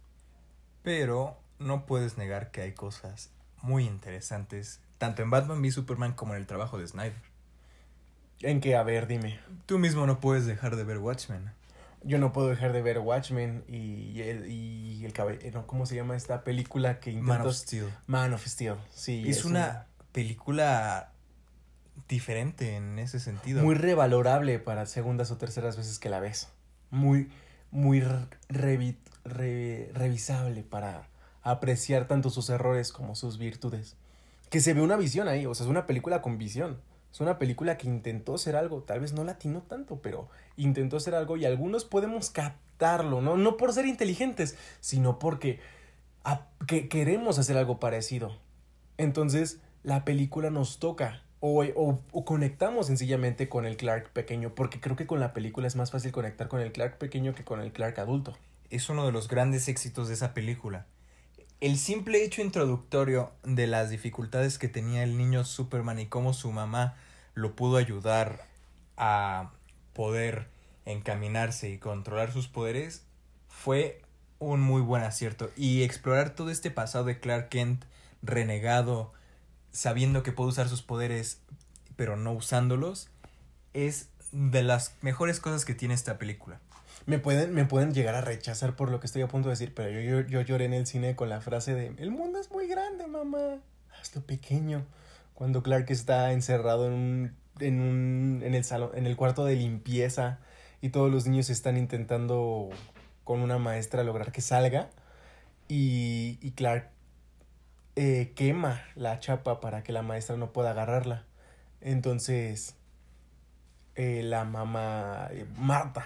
Pero no puedes negar que hay cosas muy interesantes, tanto en Batman v Superman como en el trabajo de Snyder. En que, a ver, dime. Tú mismo no puedes dejar de ver Watchmen. Yo no puedo dejar de ver Watchmen y el, y el cabe- no, ¿Cómo se llama esta película que? Man of Steel. Man of Steel, sí. Es una película diferente en ese sentido. Muy revalorable para segundas o terceras veces que la ves. Muy, muy re- revi- re- revisable para apreciar tanto sus errores como sus virtudes. Que se ve una visión ahí, o sea, es una película con visión. Es una película que intentó ser algo, tal vez no latinó tanto, pero intentó ser algo y algunos podemos captarlo, ¿no? No por ser inteligentes, sino porque a- que queremos hacer algo parecido. Entonces, la película nos toca. O, o- o conectamos sencillamente con el Clark pequeño, porque creo que con la película es más fácil conectar con el Clark pequeño que con el Clark adulto. es uno de los grandes éxitos de esa película. El simple hecho introductorio de las dificultades que tenía el niño Superman y cómo su mamá lo pudo ayudar a poder encaminarse y controlar sus poderes fue un muy buen acierto. Y explorar todo este pasado de Clark Kent renegado, sabiendo que puede usar sus poderes, pero no usándolos, es de las mejores cosas que tiene esta película. Me pueden, me pueden llegar a rechazar por lo que estoy a punto de decir, pero yo, yo, yo lloré en el cine con la frase de El mundo es muy grande, mamá. Hazlo pequeño. Cuando Clark está encerrado en un, en un, en el salón, en el cuarto de limpieza y todos los niños están intentando con una maestra lograr que salga y, y Clark eh, quema la chapa para que la maestra no pueda agarrarla. Entonces, eh, la mamá eh, Marta.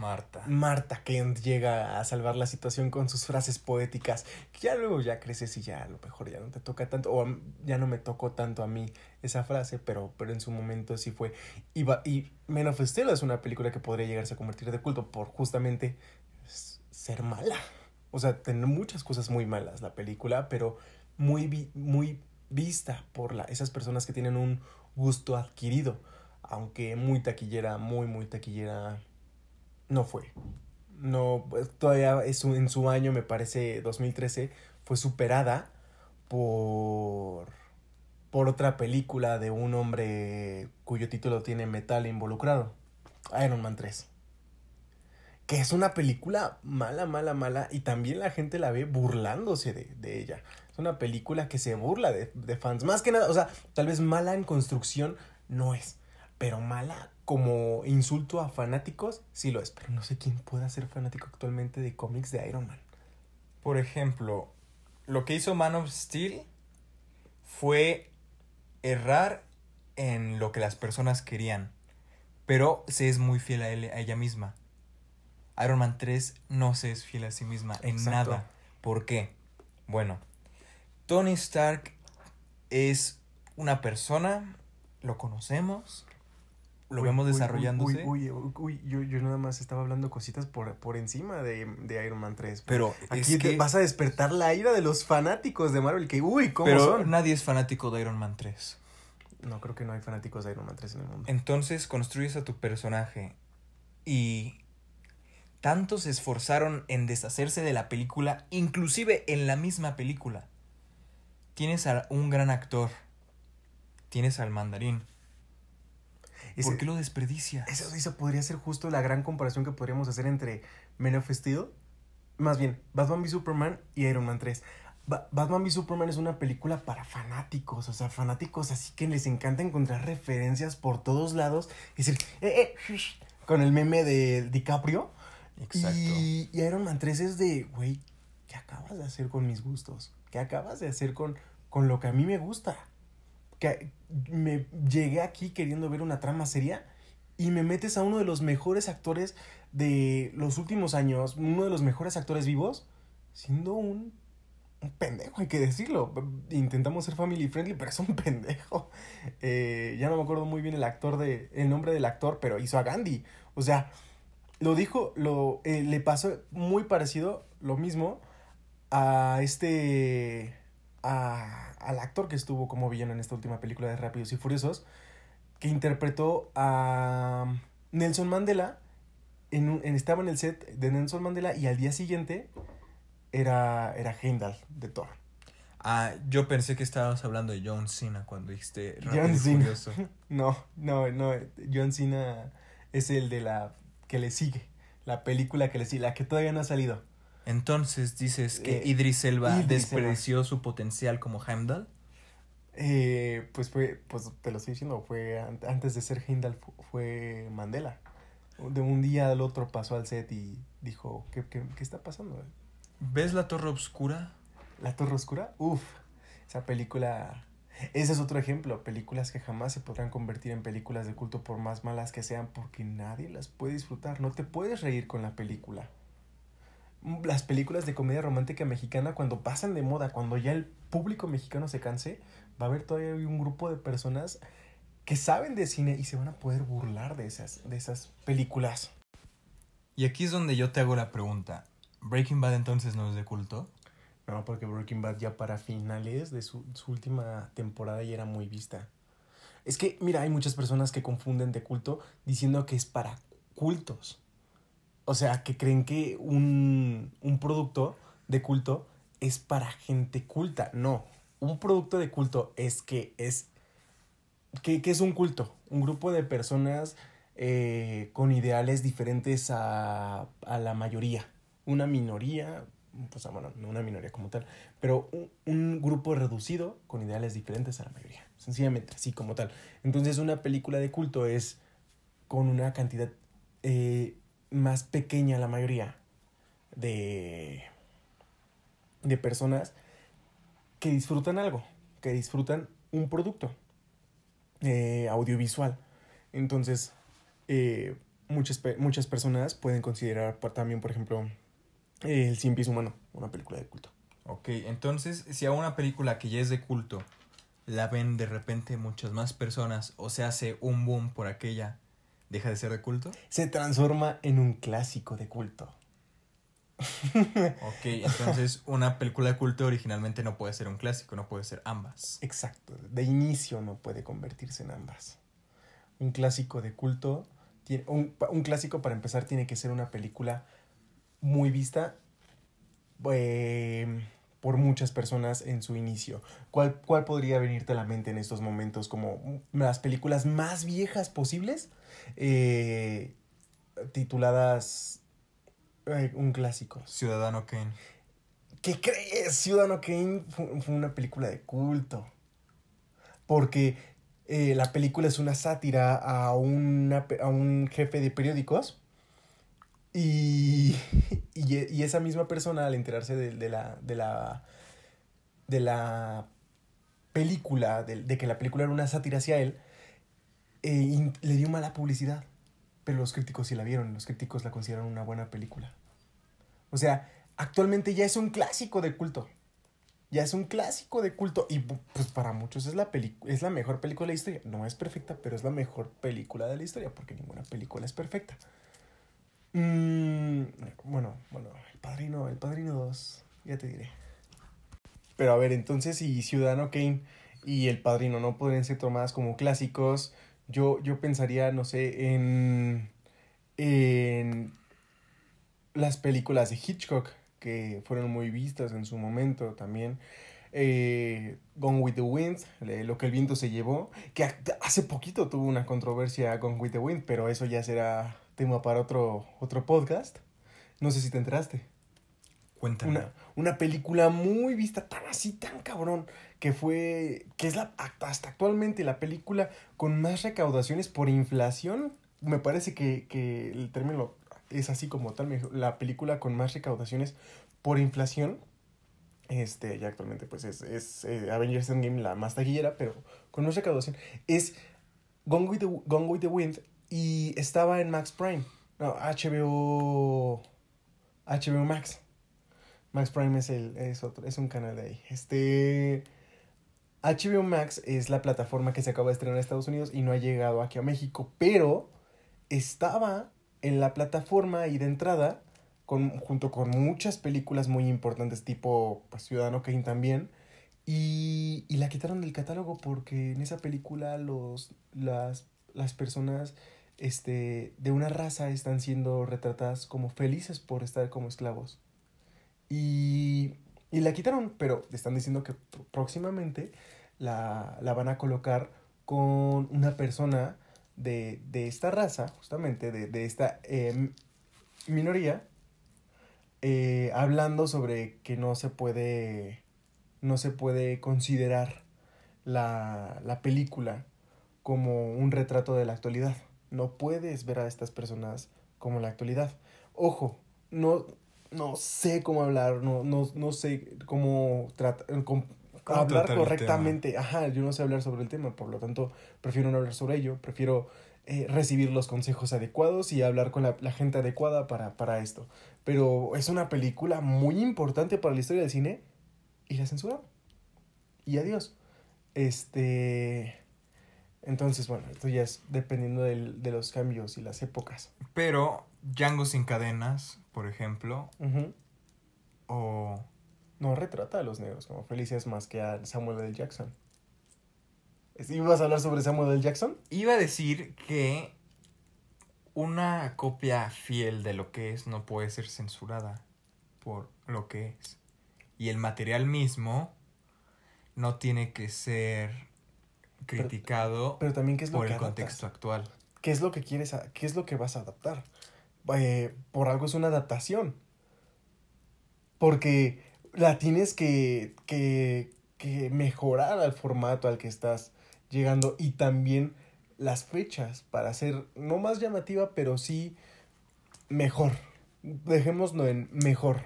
Marta. Marta Kent llega a salvar la situación con sus frases poéticas, que ya luego ya creces y ya a lo mejor ya no te toca tanto, o ya no me tocó tanto a mí esa frase, pero, pero en su momento sí fue. Y, va, y Men of Steel es una película que podría llegarse a convertir de culto por justamente ser mala. O sea, tener muchas cosas muy malas la película, pero muy, vi muy vista por la, esas personas que tienen un gusto adquirido. Aunque muy taquillera, muy, muy taquillera, no fue. No, pues, todavía es en su año, me parece 2013, fue superada por, por otra película de un hombre cuyo título tiene metal involucrado. Iron Man 3 que es una película mala, mala, mala, y también la gente la ve burlándose de, de ella. Es una película que se burla de, de, fans. Más que nada, o sea, tal vez mala en construcción no es, pero mala como insulto a fanáticos sí lo es. Pero no sé quién pueda ser fanático actualmente de cómics de Iron Man. Por ejemplo, lo que hizo Man of Steel fue errar en lo que las personas querían, pero se es muy fiel a, ella misma. Iron Man 3 no se es fiel a sí misma en Exacto. nada. ¿Por qué? Bueno, Tony Stark es una persona, lo conocemos, lo uy, vemos uy, desarrollándose. Uy, uy, uy, yo, yo nada más estaba hablando cositas por, por encima de, de Iron Man 3. Pero aquí es que... vas a despertar la ira de los fanáticos de Marvel, que uy, ¿cómo Pero son? nadie es fanático de Iron Man 3. No, creo que no hay fanáticos de Iron Man 3 en el mundo. Entonces construyes a tu personaje y tanto se esforzaron en deshacerse de la película, inclusive en la misma película. Tienes a un gran actor, tienes al mandarín. Ese, ¿Por qué lo desperdicias? Esa, esa podría ser justo la gran comparación que podríamos hacer entre Men of Steel, más bien, Batman v Superman y Iron Man 3. Ba Batman v Superman es una película para fanáticos, o sea, fanáticos así que les encanta encontrar referencias por todos lados y decir, eh, eh, con el meme de DiCaprio. Exacto. Y, y, Iron Man 3 es de, güey, ¿qué acabas de hacer con mis gustos? ¿Qué acabas de hacer con, con lo que a mí me gusta? Que me llegué aquí queriendo ver una trama seria y me metes a uno de los mejores actores de los últimos años, uno de los mejores actores vivos, siendo un, un pendejo, hay que decirlo. Intentamos ser family friendly, pero es un [LAUGHS] pendejo. Eh, ya no me acuerdo muy bien el actor de, el nombre del actor, pero hizo a Gandhi. O sea, lo dijo, lo, eh, le pasó muy parecido, lo mismo, a este, a, al actor que estuvo como villano en esta última película de Rápidos y Furiosos, que interpretó a Nelson Mandela, en un, en, estaba en el set de Nelson Mandela y al día siguiente era, era Heimdall de Thor. Ah, yo pensé que estabas hablando de John Cena cuando dijiste John Cena. [LAUGHS] No, no, no, John Cena es el de la que le sigue. La película que le sigue, la que todavía no ha salido. Entonces dices que eh, Idris Elba Idris despreció Elba. su potencial como Heimdall. Eh, pues fue, pues te lo estoy diciendo, fue antes de ser Heimdall fue Mandela. De un día al otro pasó al set y dijo, ¿qué, qué, qué está pasando? ¿Ves la Torre Oscura? ¿La Torre Oscura? Uf, esa película ese es otro ejemplo, películas que jamás se podrán convertir en películas de culto por más malas que sean porque nadie las puede disfrutar, no te puedes reír con la película. Las películas de comedia romántica mexicana cuando pasan de moda, cuando ya el público mexicano se canse, va a haber todavía un grupo de personas que saben de cine y se van a poder burlar de esas, de esas películas. Y aquí es donde yo te hago la pregunta, ¿Breaking Bad entonces no es de culto? No, porque Breaking Bad ya para finales de su, última temporada ya era muy vista. Es que, mira, hay muchas personas que confunden de culto diciendo que es para cultos. O sea, que creen que un, un producto de culto es para gente culta. No, un producto de culto es que es... ¿Qué, qué es un culto? Un grupo de personas eh, con ideales diferentes a, a la mayoría. Una minoría, pues bueno, no una minoría como tal, pero un, grupo reducido con ideales diferentes a la mayoría. Sencillamente, así como tal. Entonces una película de culto es con una cantidad eh, más pequeña la mayoría de, de personas que disfrutan algo, que disfrutan un producto eh, audiovisual. Entonces, eh, muchas, muchas personas pueden considerar también, por ejemplo, El Cien Pies Humano, una película de culto. Ok, entonces, si a una película que ya es de culto la ven de repente muchas más personas o se hace un boom por aquella, ¿deja de ser de culto? Se transforma en un clásico de culto. ok, entonces una película de culto originalmente no puede ser un clásico, no puede ser ambas. Exacto, de inicio no puede convertirse en ambas. Un clásico de culto, tiene, un, un clásico para empezar tiene que ser una película muy vista eh, por muchas personas en su inicio. ¿Cuál, ¿Cuál podría venirte a la mente en estos momentos como las películas más viejas posibles? Eh, tituladas eh, un clásico. Ciudadano Kane. ¿Qué crees? Ciudadano Kane fue, fue una película de culto. Porque eh, la película es una sátira a, una, a un jefe de periódicos. Y, [LAUGHS] y, y, esa misma persona, al enterarse de, de, la, de, la, de la película, de, de, que la película era una sátira hacia él, eh, le dio mala publicidad. Pero los críticos sí la vieron, los críticos la consideran una buena película. O sea, actualmente ya es un clásico de culto. Ya es un clásico de culto. Y pues para muchos es la, es la mejor película de la historia. No es perfecta, pero es la mejor película de la historia, porque ninguna película es perfecta. Mm, bueno, bueno, El Padrino, El Padrino 2, ya te diré. Pero a ver, entonces si Ciudadano Kane y El Padrino no podrían ser tomadas como clásicos, yo, yo pensaría, no sé, en, en las películas de Hitchcock, que fueron muy vistas en su momento también. Eh, Gone with the Wind, Lo que el viento se llevó, que hace poquito tuvo una controversia Gone with the Wind, pero eso ya será tema para otro, otro podcast. No sé si te enteraste. Cuéntame. Una, una película muy vista, tan así, tan cabrón, que fue, que es la, hasta actualmente la película con más recaudaciones por inflación. Me parece que, que el término es así como tal, la película con más recaudaciones por inflación. Este, ya actualmente pues es, es eh, Avengers Endgame la más taquillera, pero con más recaudación. Es Gone with the, Gone with the Wind y estaba en Max Prime. No, HBO. HBO Max. Max Prime es el es otro, es un canal de ahí. Este HBO Max es la plataforma que se acaba de estrenar en Estados Unidos y no ha llegado aquí a México, pero estaba en la plataforma y de entrada con, junto con muchas películas muy importantes tipo pues, Ciudadano Kane también y, y la quitaron del catálogo porque en esa película los las las personas este, de una raza están siendo retratadas como felices por estar como esclavos. Y, y la quitaron, pero están diciendo que próximamente la, la van a colocar con una persona de, de esta raza, justamente, de, de esta eh, minoría, eh, hablando sobre que no se puede, no se puede considerar la, la película como un retrato de la actualidad. No puedes ver a estas personas como la actualidad. Ojo, no, no sé cómo hablar, no, no, no sé cómo, trata, cómo hablar correctamente. Ajá, yo no sé hablar sobre el tema, por lo tanto, prefiero no hablar sobre ello, prefiero eh, recibir los consejos adecuados y hablar con la, la gente adecuada para, para esto. Pero es una película muy importante para la historia del cine y la censuraron. Y adiós. Este. Entonces, bueno, esto ya es dependiendo del, de los cambios y las épocas. Pero Django sin cadenas, por ejemplo, uh -huh. o... No retrata a los negros como felices más que a Samuel L. Jackson. ¿Ibas a hablar sobre Samuel L. Jackson? Iba a decir que una copia fiel de lo que es no puede ser censurada por lo que es. Y el material mismo no tiene que ser criticado Pero también, ¿qué es lo por que el adaptas? contexto actual. ¿Qué es lo que quieres, a- qué es lo que vas a adaptar? Eh, por algo es una adaptación. Porque la tienes que, que, que mejorar al formato al que estás llegando y también las fechas para hacer no más llamativa, pero sí mejor. Dejémoslo en mejor.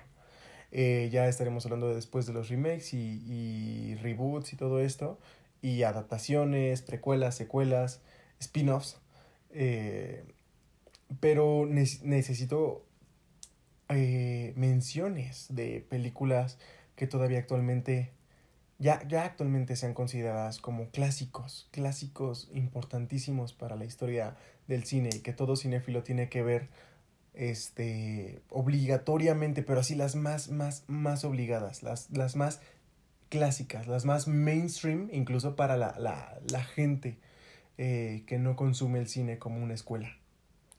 Eh, ya estaremos hablando de después de los remakes y, y reboots y todo esto. Y adaptaciones, precuelas, secuelas, spin-offs. Eh, pero ne- necesito eh, menciones de películas que todavía actualmente, ya, ya actualmente sean consideradas como clásicos, clásicos importantísimos para la historia del cine y que todo cinéfilo tiene que ver este obligatoriamente, pero así las más, más, más obligadas, las, las más clásicas, las más mainstream, incluso para la, la, la gente eh, que no consume el cine como una escuela.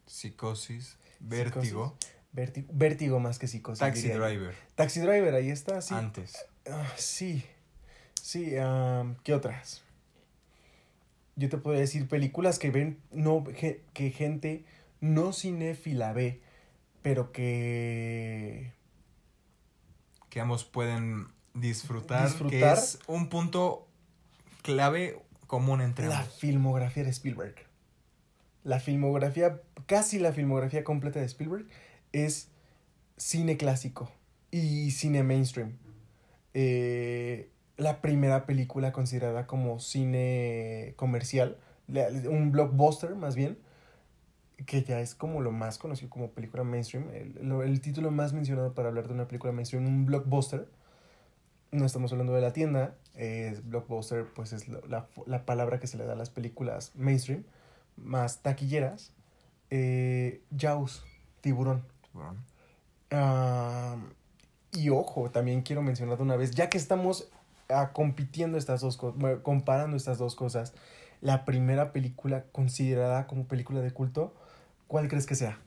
Psicosis, Vértigo, Vértigo, vértigo más que psicosis. Taxi. Driver, Taxi Driver, ahí está, sí. antes. Ah, sí, sí, ¿qué otras? Yo te podría decir películas que ven, no, ge- que gente no cinéfila ve, pero que... que ambos pueden disfrutar, que Disfrutar. es un punto clave común entre La ambos. filmografía de Spielberg. La filmografía, casi la filmografía completa de Spielberg es cine clásico y cine mainstream. Eh, la primera película considerada como cine comercial, un blockbuster más bien, que ya es como lo más conocido como película mainstream. El, el título más mencionado para hablar de una película mainstream, un blockbuster. No estamos hablando de la tienda, es blockbuster, pues es la, la palabra que se le da a las películas mainstream, más taquilleras. Eh, Jaws, tiburón. Ah, y ojo, también quiero mencionar de una vez, ya que estamos ah, compitiendo estas dos cosas, comparando estas dos cosas, la primera película considerada como película de culto, ¿cuál crees que sea?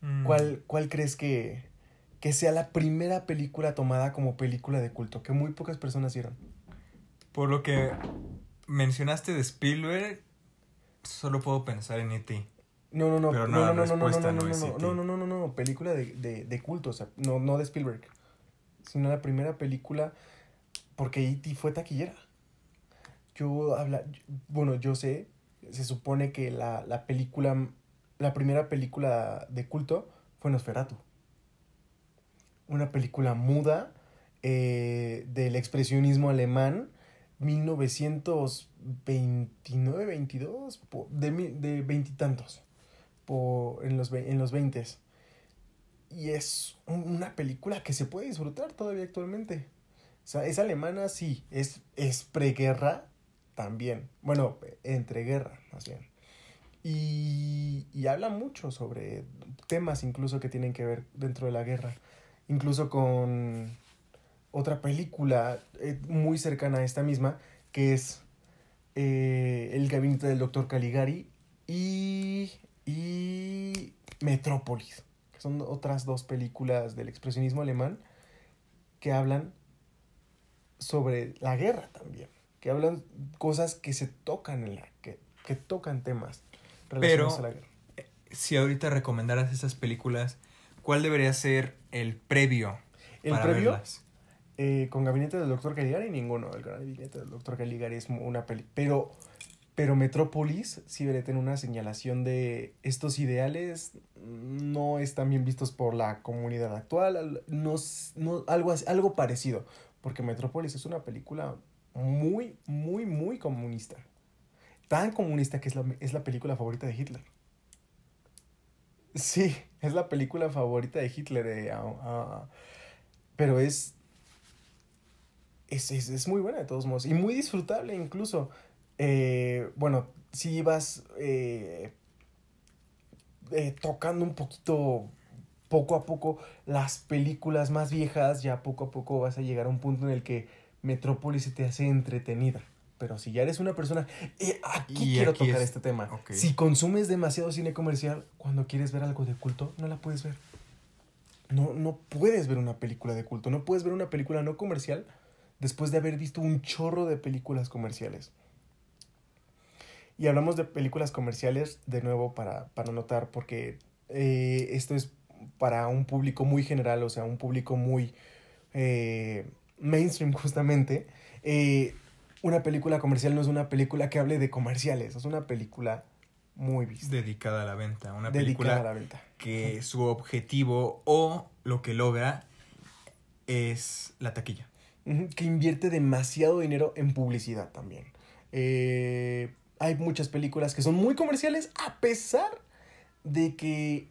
mm, ¿Cuál, cuál crees que, que sea la primera película tomada como película de culto? Que muy pocas personas vieron. Por lo que mencionaste de Spielberg, solo puedo pensar en E E.T. No, no, no, Pero no, no, no, no, no, no, no, no es no, no, no, no, no, película de, de, de culto, o sea, no, no de Spielberg, sino la primera película, porque E.T. fue taquillera. Yo habla, bueno, yo sé, se supone que la, la película, la primera película de culto fue Nosferatu. Una película muda eh, del expresionismo alemán, 1929, 22, po- de de veintitantos, en los, en los 20 Y es un- una película que se puede disfrutar todavía actualmente. Es alemana, sí. Es, es preguerra también. Bueno, entreguerra, más bien. Y, y habla mucho sobre temas incluso que tienen que ver dentro de la guerra. Incluso con otra película eh, muy cercana a esta misma, que es eh, El gabinete del doctor Caligari y, y Metrópolis, que son otras dos películas del expresionismo alemán que hablan sobre la guerra también, que hablan cosas que se tocan en la que, que tocan temas relacionados Pero- a la guerra. Si ahorita recomendaras esas películas, ¿cuál debería ser el previo El para previo verlas? Eh, con Gabinete del Doctor Caligari, ninguno. El Gabinete del Doctor Caligari es una peli. Pero, pero Metrópolis sí debería tener una señalación de estos ideales no están bien vistos por la comunidad actual. al- No, no, algo, algo parecido. Porque Metrópolis es una película muy, muy, muy comunista. Tan comunista que es la, es la película favorita de Hitler. Sí, es la película favorita de Hitler. eh, ah, pero es es, es, es muy buena de todos modos y muy disfrutable incluso. Eh, bueno, si ibas eh, eh, tocando un poquito, poco a poco, las películas más viejas, ya poco a poco vas a llegar a un punto en el que Metrópolis se te hace entretenida. Pero si ya eres una persona... eh, aquí Y quiero aquí tocar es- este tema. Si consumes demasiado cine comercial, cuando quieres ver algo de culto, no la puedes ver. No, no puedes ver una película de culto. No puedes ver una película no comercial después de haber visto un chorro de películas comerciales. Y hablamos de películas comerciales de nuevo para, para notar, porque eh, esto es para un público muy general, o sea, un público muy eh, mainstream [LAUGHS] justamente. Eh, una película comercial no es una película que hable de comerciales, es una película muy vista, Dedicada a la venta. Una dedicada a película la venta. que su objetivo o lo que logra es la taquilla. Que invierte demasiado dinero en publicidad también. Eh, hay muchas películas que son muy comerciales a pesar de que,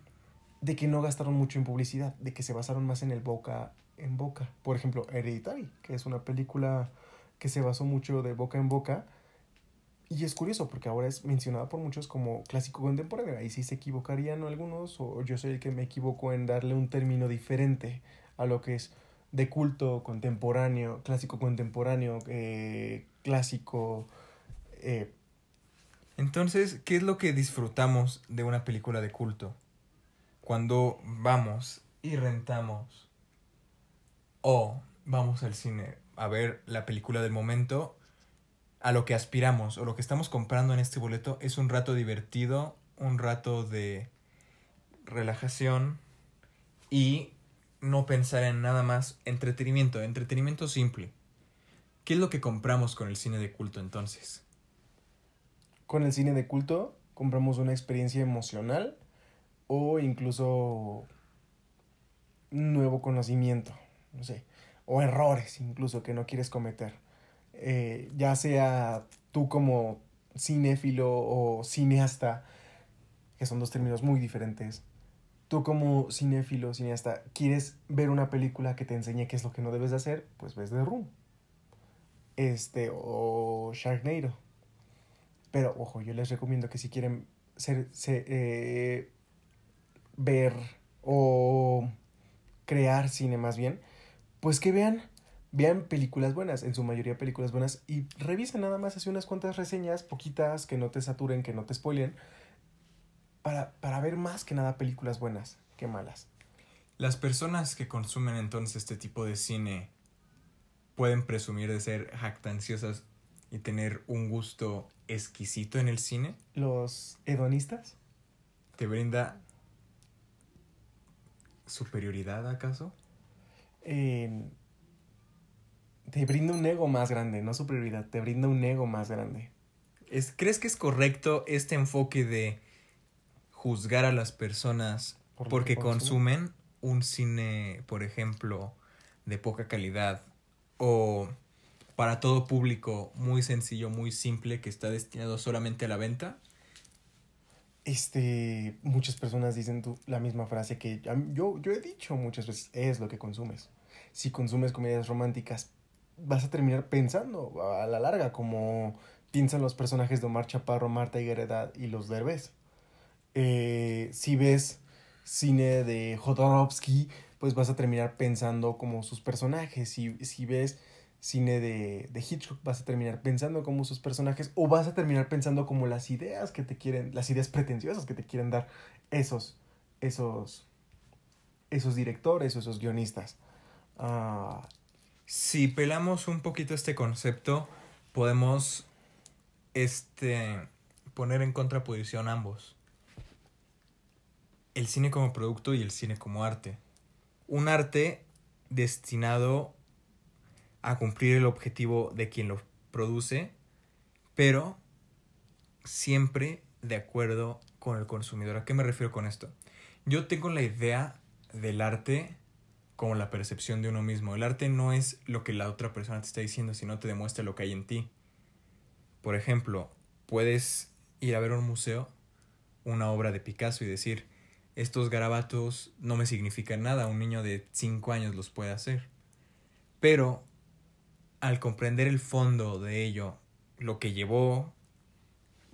de que no gastaron mucho en publicidad, de que se basaron más en el boca en boca. Por ejemplo, Hereditary, que es una película que se basó mucho de boca en boca. Y es curioso porque ahora es mencionada por muchos como clásico contemporáneo. Ahí sí se equivocarían algunos o yo soy el que me equivoco en darle un término diferente a lo que es de culto contemporáneo, clásico contemporáneo, eh, clásico... eh, Entonces, ¿qué es lo que disfrutamos de una película de culto? Cuando vamos y rentamos o vamos al cine a ver la película del momento, a lo que aspiramos o lo que estamos comprando en este boleto es un rato divertido, un rato de relajación y no pensar en nada más entretenimiento, entretenimiento simple. ¿Qué es lo que compramos con el cine de culto entonces? con el cine de culto compramos una experiencia emocional o incluso nuevo conocimiento, no sé, o errores incluso que no quieres cometer. Eh, ya sea tú como cinéfilo o cineasta, que son dos términos muy diferentes. Tú como cinéfilo, cineasta, quieres ver una película que te enseñe qué es lo que no debes de hacer, pues ves The Room. Este, o Sharknado. Pero, ojo, yo les recomiendo que si quieren ser, se- eh, ver o crear cine más bien, pues que vean, vean películas buenas, en su mayoría películas buenas, y revisen nada más así unas cuantas reseñas, poquitas, que no te saturen, que no te spoilen, para, para ver más que nada películas buenas que malas. Las personas que consumen entonces este tipo de cine pueden presumir de ser jactanciosas y tener un gusto exquisito en el cine. Los hedonistas, ¿Te brinda superioridad acaso? Eh, te brinda un ego más grande, no superioridad, te brinda un ego más grande. Es, ¿Crees que es correcto este enfoque de juzgar a las personas Por porque que consumen? consumen un cine, por ejemplo, de poca calidad o para todo público muy sencillo, muy simple, que está destinado solamente a la venta? Este, muchas personas dicen tú, la misma frase que yo, yo he dicho muchas veces, es lo que consumes. Si consumes comedias románticas, vas a terminar pensando a la larga como piensan los personajes de Omar Chaparro, Marta Higueredad y los Derbez. Eh, si ves cine de Jodorowsky, pues vas a terminar pensando como sus personajes. Si, si ves cine de, de Hitchcock, vas a terminar pensando como sus personajes o vas a terminar pensando como las ideas que te quieren, las ideas pretenciosas que te quieren dar esos, esos, esos directores esos guionistas. Ah, Si pelamos un poquito este concepto, podemos este poner en contraposición ambos. El cine como producto y el cine como arte. Un arte destinado a cumplir el objetivo de quien lo produce, pero siempre de acuerdo con el consumidor. ¿A qué me refiero con esto? Yo tengo la idea del arte como la percepción de uno mismo. El arte no es lo que la otra persona te está diciendo, sino te demuestra lo que hay en ti. Por ejemplo, puedes ir a ver un museo una obra de Picasso y decir, estos garabatos no me significan nada, un niño de 5 años los puede hacer. Pero al comprender el fondo de ello, lo que llevó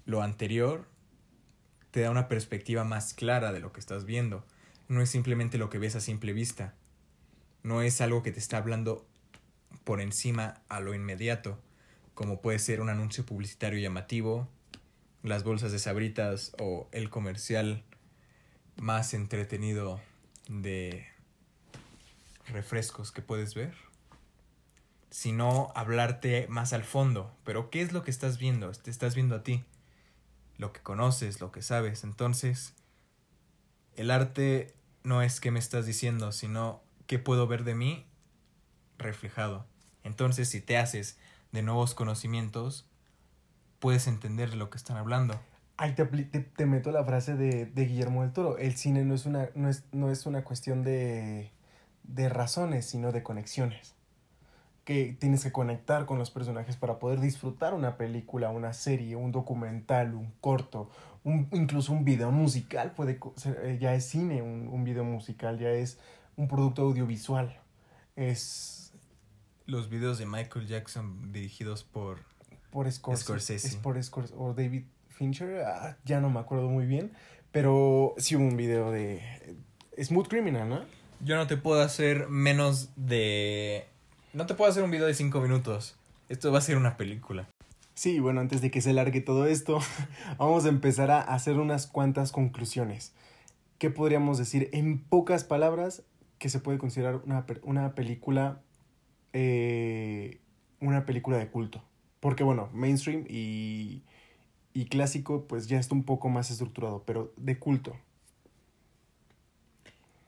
lo anterior, te da una perspectiva más clara de lo que estás viendo. No es simplemente lo que ves a simple vista. No es algo que te está hablando por encima a lo inmediato. como puede ser un anuncio publicitario llamativo, las bolsas de sabritas o el comercial más entretenido de refrescos que puedes ver, sino hablarte más al fondo. Pero ¿qué es lo que estás viendo? Te estás viendo a ti, lo que conoces, lo que sabes. Entonces, el arte no es qué me estás diciendo, sino qué puedo ver de mí reflejado. Entonces, si te haces de nuevos conocimientos, puedes entender de lo que están hablando. Ahí te, te, meto la frase de, de, Guillermo del Toro. El cine no es una, no es, no es una cuestión de, de razones, sino de conexiones. Que tienes que conectar con los personajes para poder disfrutar una película, una serie, un documental, un corto, un, incluso un video musical puede eh, ya es cine, un, un video musical, ya es un producto audiovisual. Es... Los videos de Michael Jackson dirigidos por... Por Scorsese. Scorsese. Es por Scorsese. O David Fincher, ah, ya no me acuerdo muy bien. Pero sí hubo un video de Smooth Criminal, ¿no? Yo no te puedo hacer menos de... No te puedo hacer un video de cinco minutos. Esto va a ser una película. Sí, bueno, antes de que se largue todo esto, [LAUGHS] vamos a empezar a hacer unas cuantas conclusiones. ¿Qué podríamos decir en pocas palabras que se puede considerar una, una película eh, una película de culto? Porque bueno, mainstream y, y clásico pues ya está un poco más estructurado, pero de culto.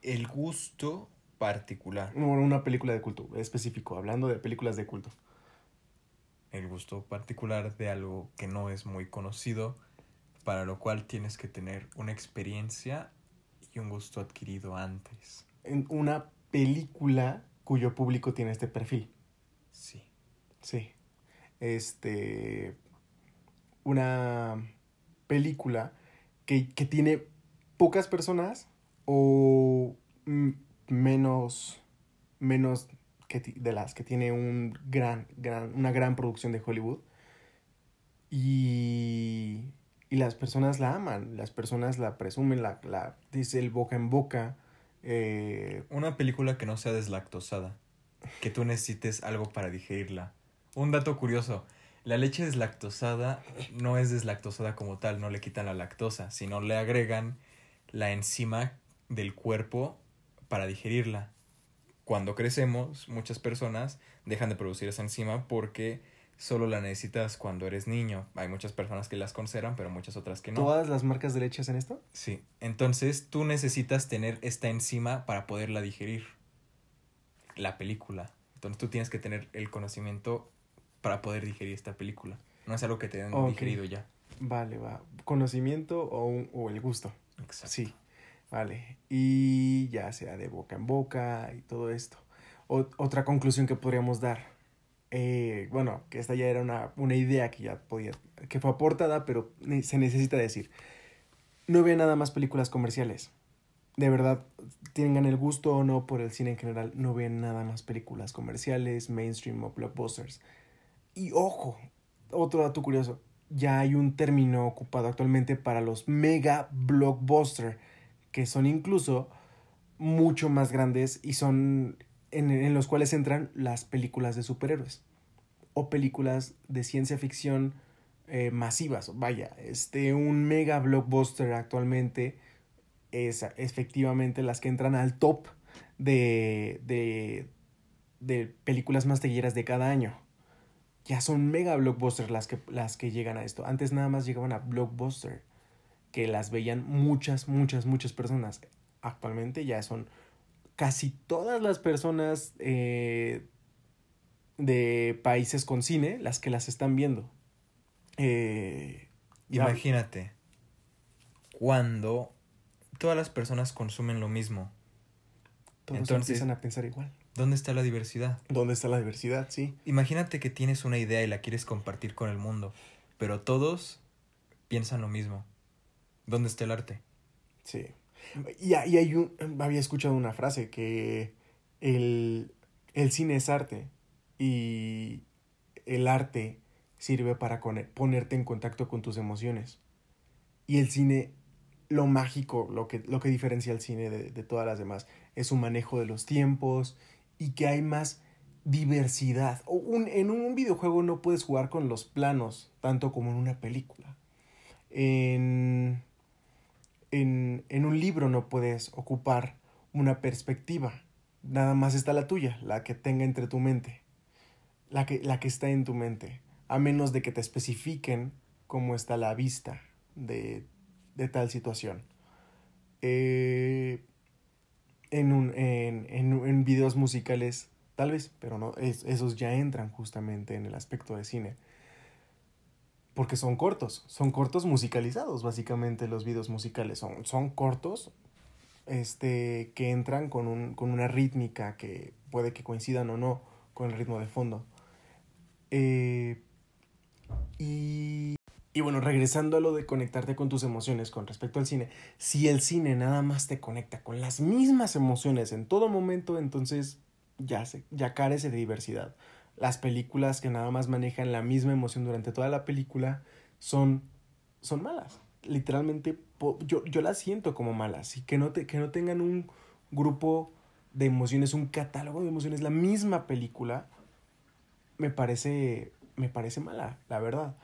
El gusto particular. una película de culto, específico, hablando de películas de culto el gusto particular de algo que no es muy conocido, para lo cual tienes que tener una experiencia y un gusto adquirido antes. En una película cuyo público tiene este perfil. Sí. Sí. Este. Una película que, que tiene pocas personas o menos. menos que, de las que tiene un gran, gran, una gran producción de Hollywood. Y, y las personas la aman, las personas la presumen, la, la dice el boca en boca. Eh, una película que no sea deslactosada, que tú necesites algo para digerirla. Un dato curioso, la leche deslactosada no es deslactosada como tal, no le quitan la lactosa, sino le agregan la enzima del cuerpo para digerirla cuando crecemos, muchas personas dejan de producir esa enzima porque solo la necesitas cuando eres niño. Hay muchas personas que las conservan, pero muchas otras que no. ¿Todas las marcas de leche hacen esto? Sí. Entonces tú necesitas tener esta enzima para poderla digerir. La película. Entonces tú tienes que tener el conocimiento para poder digerir esta película. No es algo que te den digerido ya. Vale, va. Conocimiento o, o el gusto. Exacto. Sí. Vale, y ya sea de boca en boca y todo esto. otra conclusión que podríamos dar, eh, bueno, que esta ya era una, una idea que ya podía, que fue aportada, pero se necesita decir. No vean nada más películas comerciales. De verdad, tengan el gusto o no por el cine en general, no vean nada más películas comerciales, mainstream o blockbusters. Y ojo, otro dato curioso, ya hay un término ocupado actualmente para los mega blockbusters que son incluso mucho más grandes y son en, los cuales entran las películas de superhéroes o películas de ciencia ficción eh, masivas. Vaya, este, un mega blockbuster actualmente es efectivamente las que entran al top de, de, de películas más de cada año. Ya son mega blockbusters las que, las que llegan a esto. Antes nada más llegaban a blockbuster que las veían muchas, muchas, muchas personas. Actualmente ya son casi todas las personas eh, de países con cine las que las están viendo. Eh, Imagínate, cuando todas las personas consumen lo mismo. Todos Entonces, empiezan a pensar igual. ¿Dónde está la diversidad? ¿Dónde está la diversidad? Sí. Imagínate que tienes una idea y la quieres compartir con el mundo, pero todos piensan lo mismo. ¿Dónde está el arte? Sí. Y, hay un, había escuchado una frase que el, el cine es arte y el arte sirve para ponerte en contacto con tus emociones. Y el cine, lo mágico, lo que, lo que diferencia al cine de, de, todas las demás, es su manejo de los tiempos y que hay más diversidad. O un- en un videojuego no puedes jugar con los planos, tanto como en una película. En, en, un libro no puedes ocupar una perspectiva. Nada más está la tuya, la que tenga entre tu mente. La que, la que está en tu mente. A menos de que te especifiquen cómo está la vista de, tal situación. Eh, en, videos musicales, tal vez, pero no, es- esos ya entran justamente en el aspecto de cine. Porque son cortos, son cortos musicalizados, básicamente los videos musicales son, son cortos este, que entran con, un, con una rítmica que puede que coincidan o no con el ritmo de fondo. Eh, y, y bueno, regresando a lo de conectarte con tus emociones con respecto al cine, si el cine nada más te conecta con las mismas emociones en todo momento, entonces ya, se, ya carece de diversidad. Las películas que nada más manejan la misma emoción durante toda la película son, son malas. Literalmente, yo, yo las siento como malas. Y que no, te, que no tengan un grupo de emociones, un catálogo de emociones, la misma película, me parece, me parece mala, la verdad.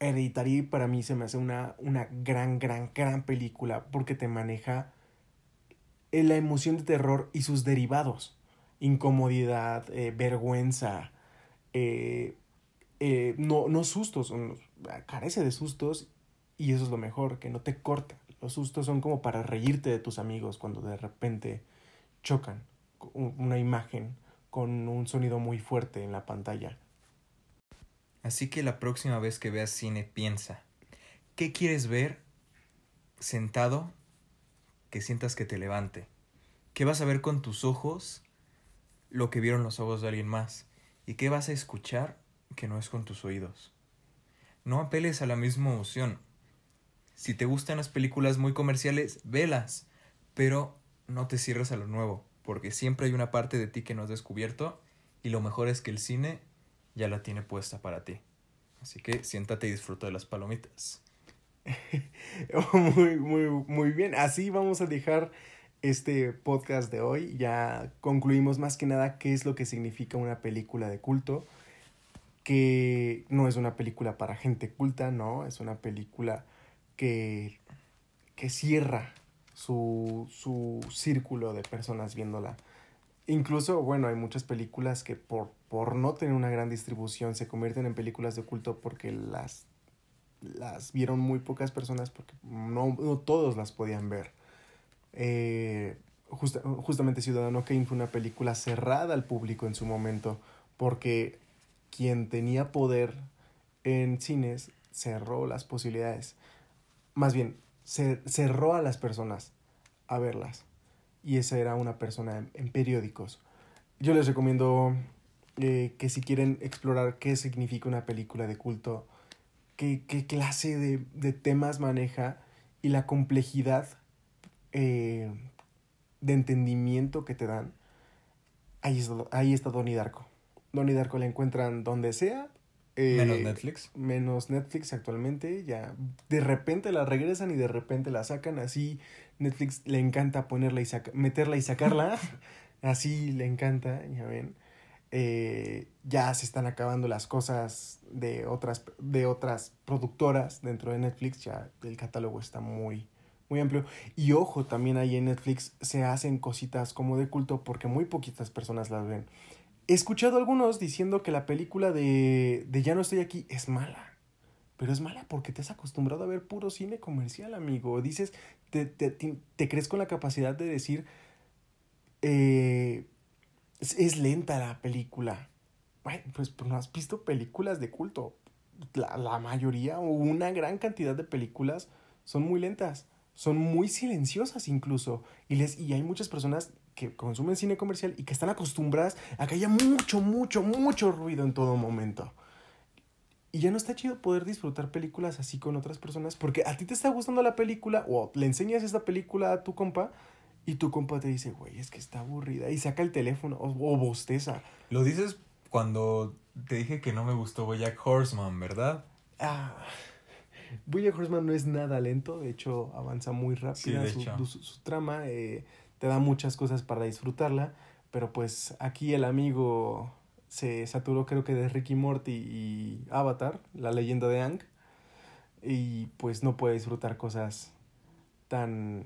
Hereditary para mí se me hace una, una gran, gran, gran película porque te maneja la emoción de terror y sus derivados. Incomodidad, eh, vergüenza, eh, eh, no, no sustos, un- carece de sustos y eso es lo mejor, que no te corta. Los sustos son como para reírte de tus amigos cuando de repente chocan una imagen con un sonido muy fuerte en la pantalla. Así que la próxima vez que veas cine piensa, ¿qué quieres ver sentado que sientas que te levante? ¿Qué vas a ver con tus ojos lo que vieron los ojos de alguien más? ¿Y qué vas a escuchar que no es con tus oídos? No apeles a la misma emoción. Si te gustan las películas muy comerciales, velas, pero no te cierres a lo nuevo, porque siempre hay una parte de ti que no has descubierto y lo mejor es que el cine ya la tiene puesta para ti. Así que siéntate y disfruta de las palomitas. [LAUGHS] muy, muy, muy bien. Así vamos a dejar este podcast de hoy. Ya concluimos más que nada qué es lo que significa una película de culto. Que no es una película para gente culta, no. Es una película que, que cierra su, su círculo de personas viéndola. Incluso, bueno, hay muchas películas que por, por no tener una gran distribución se convierten en películas de culto porque las las vieron muy pocas personas porque no, no todos las podían ver. Eh, justa- justamente Ciudadano Kane fue una película cerrada al público en su momento porque quien tenía poder en cines cerró las posibilidades. Más bien, cerró a las personas a verlas. Y esa era una persona en, en periódicos. Yo les recomiendo eh, que si quieren explorar qué significa una película de culto, qué, qué clase de, de temas maneja y la complejidad eh, de entendimiento que te dan, ahí está, ahí está Donnie Darko. Donnie Darko la encuentran donde sea. eh, Menos Netflix. Menos Netflix actualmente. Ya de repente la regresan y de repente la sacan. Así Netflix le encanta ponerla y saca- meterla y sacarla. [LAUGHS] así le encanta, ya ven eh, ya se están acabando las cosas de otras, de otras productoras dentro de Netflix, ya el catálogo está muy, muy amplio. Y ojo, también ahí en Netflix se hacen cositas como de culto porque muy poquitas personas las ven. He escuchado a algunos diciendo que la película de, de Ya no estoy aquí es mala. Pero es mala porque te has acostumbrado a ver puro cine comercial, amigo. Dices, te, te, te, crees con la capacidad de decir, eh, es, es lenta la película. Bueno, pues, pues no has visto películas de culto. La, la mayoría o una gran cantidad de películas son muy lentas. Son muy silenciosas incluso. Y, les, y hay muchas personas que consumen cine comercial y que están acostumbradas a que haya mucho, mucho, mucho ruido en todo momento. Y ya no está chido poder disfrutar películas así con otras personas porque a ti te está gustando la película o le enseñas esta película a tu compa y tu compa te dice, güey, es que está aburrida y saca el teléfono o, o bosteza. Lo dices cuando te dije que no me gustó Bojack Horseman, ¿verdad? Ah, Bojack Horseman no es nada lento, de hecho avanza muy rápida de su, hecho. su- su trama, eh, te da muchas cosas para disfrutarla, pero pues aquí el amigo se saturó creo que de Ricky Morty y Avatar, la leyenda de Ang. Y pues no puede disfrutar cosas tan...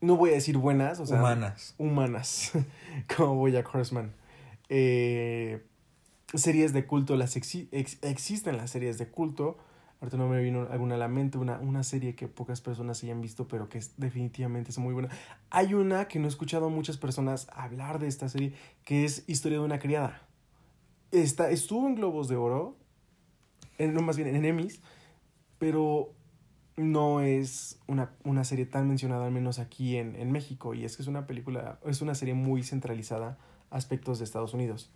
No voy a decir buenas, o sea... Humanas. Humanas, [LAUGHS] como Bojack Horseman. Eh, series de culto, las exi- ex- existen las series de culto. Ahorita no me vino alguna a la mente, una, una serie que pocas personas hayan visto, pero que es, definitivamente es muy buena. Hay una que no he escuchado a muchas personas hablar de esta serie, que es Historia de una criada. Está, estuvo en Globos de Oro, en- no más bien en Emmys, pero no es una, una serie tan mencionada, al menos aquí en, en México. Y es que es una película, es una serie muy centralizada aspectos de Estados Unidos.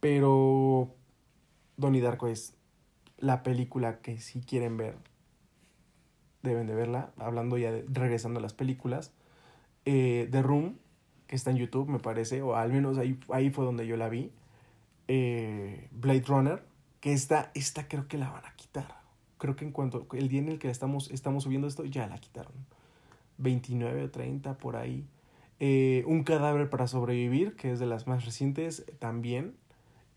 Pero Donnie Darko es la película que si quieren ver, deben de verla. Hablando ya, de, regresando a las películas. Eh, The Room, que está en YouTube, me parece, o al menos ahí, ahí fue donde yo la vi. Eh, Blade Runner, que esta, esta creo que la van a quitar. Creo que en cuanto, el día en el que estamos, estamos subiendo esto, ya la quitaron. 29 o 30 por ahí. Eh, Un cadáver para sobrevivir, que es de las más recientes, también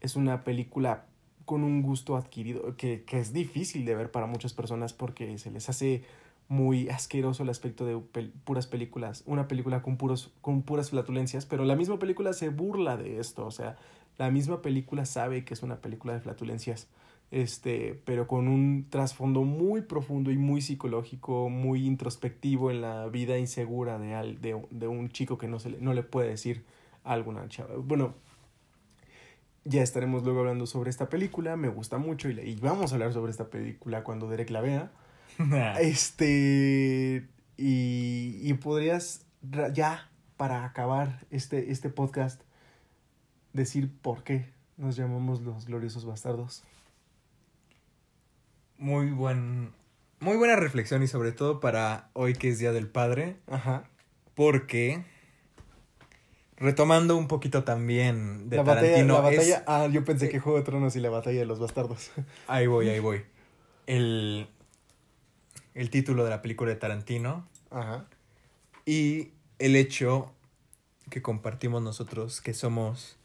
es una película con un gusto adquirido, que, que es difícil de ver para muchas personas porque se les hace muy asqueroso el aspecto de puras películas, una película con, puros, con puras flatulencias, pero la misma película se burla de esto, o sea, la misma película sabe que es una película de flatulencias, este, pero con un trasfondo muy profundo y muy psicológico, muy introspectivo en la vida insegura de, al- de, de un chico que no, se le, no le puede decir a alguna chava. Bueno, ya estaremos luego hablando sobre esta película, me gusta mucho y, vamos a hablar sobre esta película cuando Derek la vea. [LAUGHS] Este, y, y podrías ya, para acabar este, este podcast, decir por qué nos llamamos los gloriosos bastardos. Muy buen. Muy buena reflexión y sobre todo para hoy que es Día del Padre. Ajá. Porque. Retomando un poquito también de la batalla, Tarantino. la es- batalla, ah, yo pensé que Juego de Tronos y la batalla de los bastardos. [LAUGHS] Ahí voy, ahí voy. El. El título de la película de Tarantino. Ajá. Y el hecho que compartimos nosotros, que somos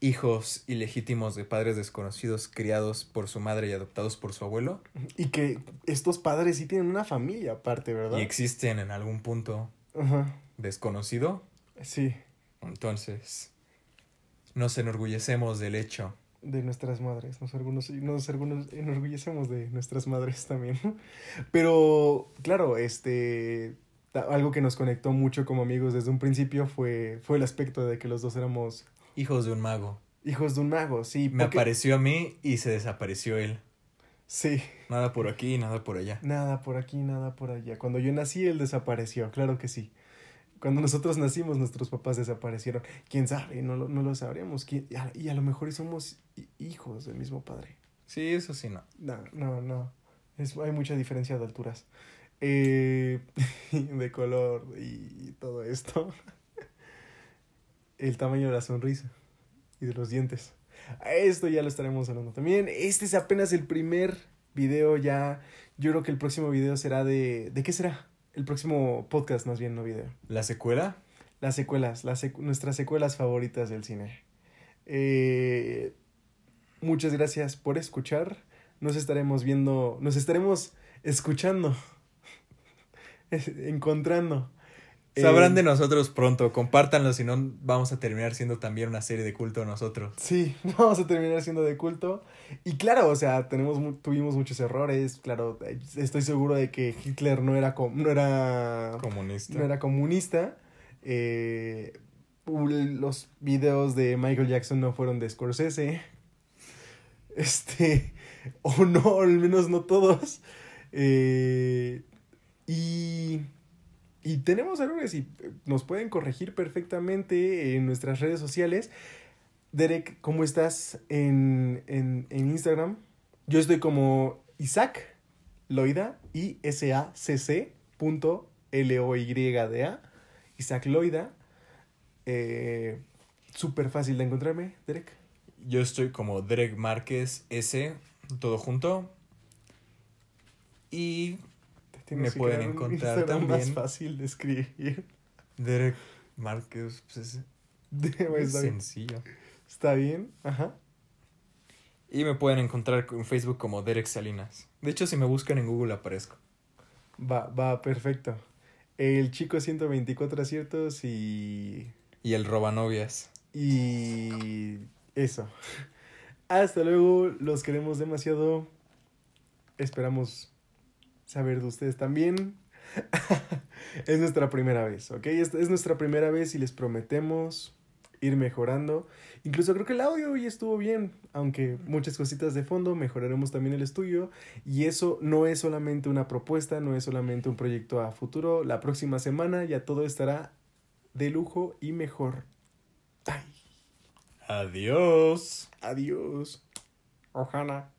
hijos ilegítimos de padres desconocidos criados por su madre y adoptados por su abuelo. Y que estos padres sí tienen una familia aparte, ¿verdad? Y existen en algún punto Ajá. desconocido. Sí, Entonces, nos enorgullecemos del hecho. de nuestras madres. Nos, algunos, nos algunos enorgullecemos de nuestras madres también. [LAUGHS] Pero, claro, este. Algo que nos conectó mucho como amigos desde un principio fue, fue el aspecto de que los dos éramos Hijos de un mago. hijos de un mago, sí. Me apareció a mí y se desapareció él. Sí, Nada por aquí y nada por allá. nada por aquí, nada por allá. Cuando yo nací, él desapareció, claro que sí. Cuando nosotros nacimos, nuestros papás desaparecieron. ¿Quién sabe? No lo, no lo sabremos. ¿Quién- Y a, y a lo mejor somos hi- hijos del mismo padre. Sí, eso sí, no. No, no, no. Es, hay mucha diferencia de alturas. Eh, [LAUGHS] de color y todo esto. [LAUGHS] El tamaño de la sonrisa y de los dientes. Esto ya lo estaremos hablando también. Este es apenas el primer video ya. Yo creo que el próximo video será de... ¿De qué será? El próximo podcast más bien, no video. ¿La secuela? Las secuelas, las nuestras secuelas favoritas del cine. Eh, muchas gracias por escuchar. Nos estaremos viendo, nos estaremos escuchando, [LAUGHS] encontrando. Sabrán Eh, de nosotros pronto. Compártanlo, si no vamos a terminar siendo también una serie de culto nosotros. Sí, [LAUGHS] vamos a terminar siendo de culto. Y claro, o sea, tenemos, tuvimos muchos errores. Claro, eh, estoy seguro de que Hitler no era, no era Comunista. no era comunista. Eh, los videos de Michael Jackson no fueron de Scorsese. [LAUGHS] Este, [LAUGHS] o no, al menos no todos. Eh, y, y tenemos errores y eh, nos pueden corregir perfectamente en nuestras redes sociales. Derek, ¿cómo estás en, en, en Instagram? Yo estoy como Isaac Loida, I-S-A-C-C punto L-O-Y-D-A. Isaac Loida. Eh, Súper fácil de encontrarme, Derek. Yo estoy como Derek Márquez S, todo junto. Y Me pueden encontrar Instagram más también. fácil de escribir. Derek Márquez, pues es, [LAUGHS] sencillo. Está bien, ajá. Y me pueden encontrar en Facebook como Derek Salinas. De hecho, si me buscan en Google aparezco. Va, va, perfecto. El chico 124 aciertos y... Y el Robanovias. Y... Eso. [LAUGHS] Hasta luego, los queremos demasiado. Esperamos saber de ustedes también. [LAUGHS] es nuestra primera vez, ¿ok? Es, es nuestra primera vez y les prometemos ir mejorando. Incluso creo que el audio hoy estuvo bien, aunque muchas cositas de fondo, mejoraremos también el estudio. Y eso no es solamente una propuesta, no es solamente un proyecto a futuro. La próxima semana ya todo estará de lujo y mejor. Ay. Adiós. Adiós. Ojana.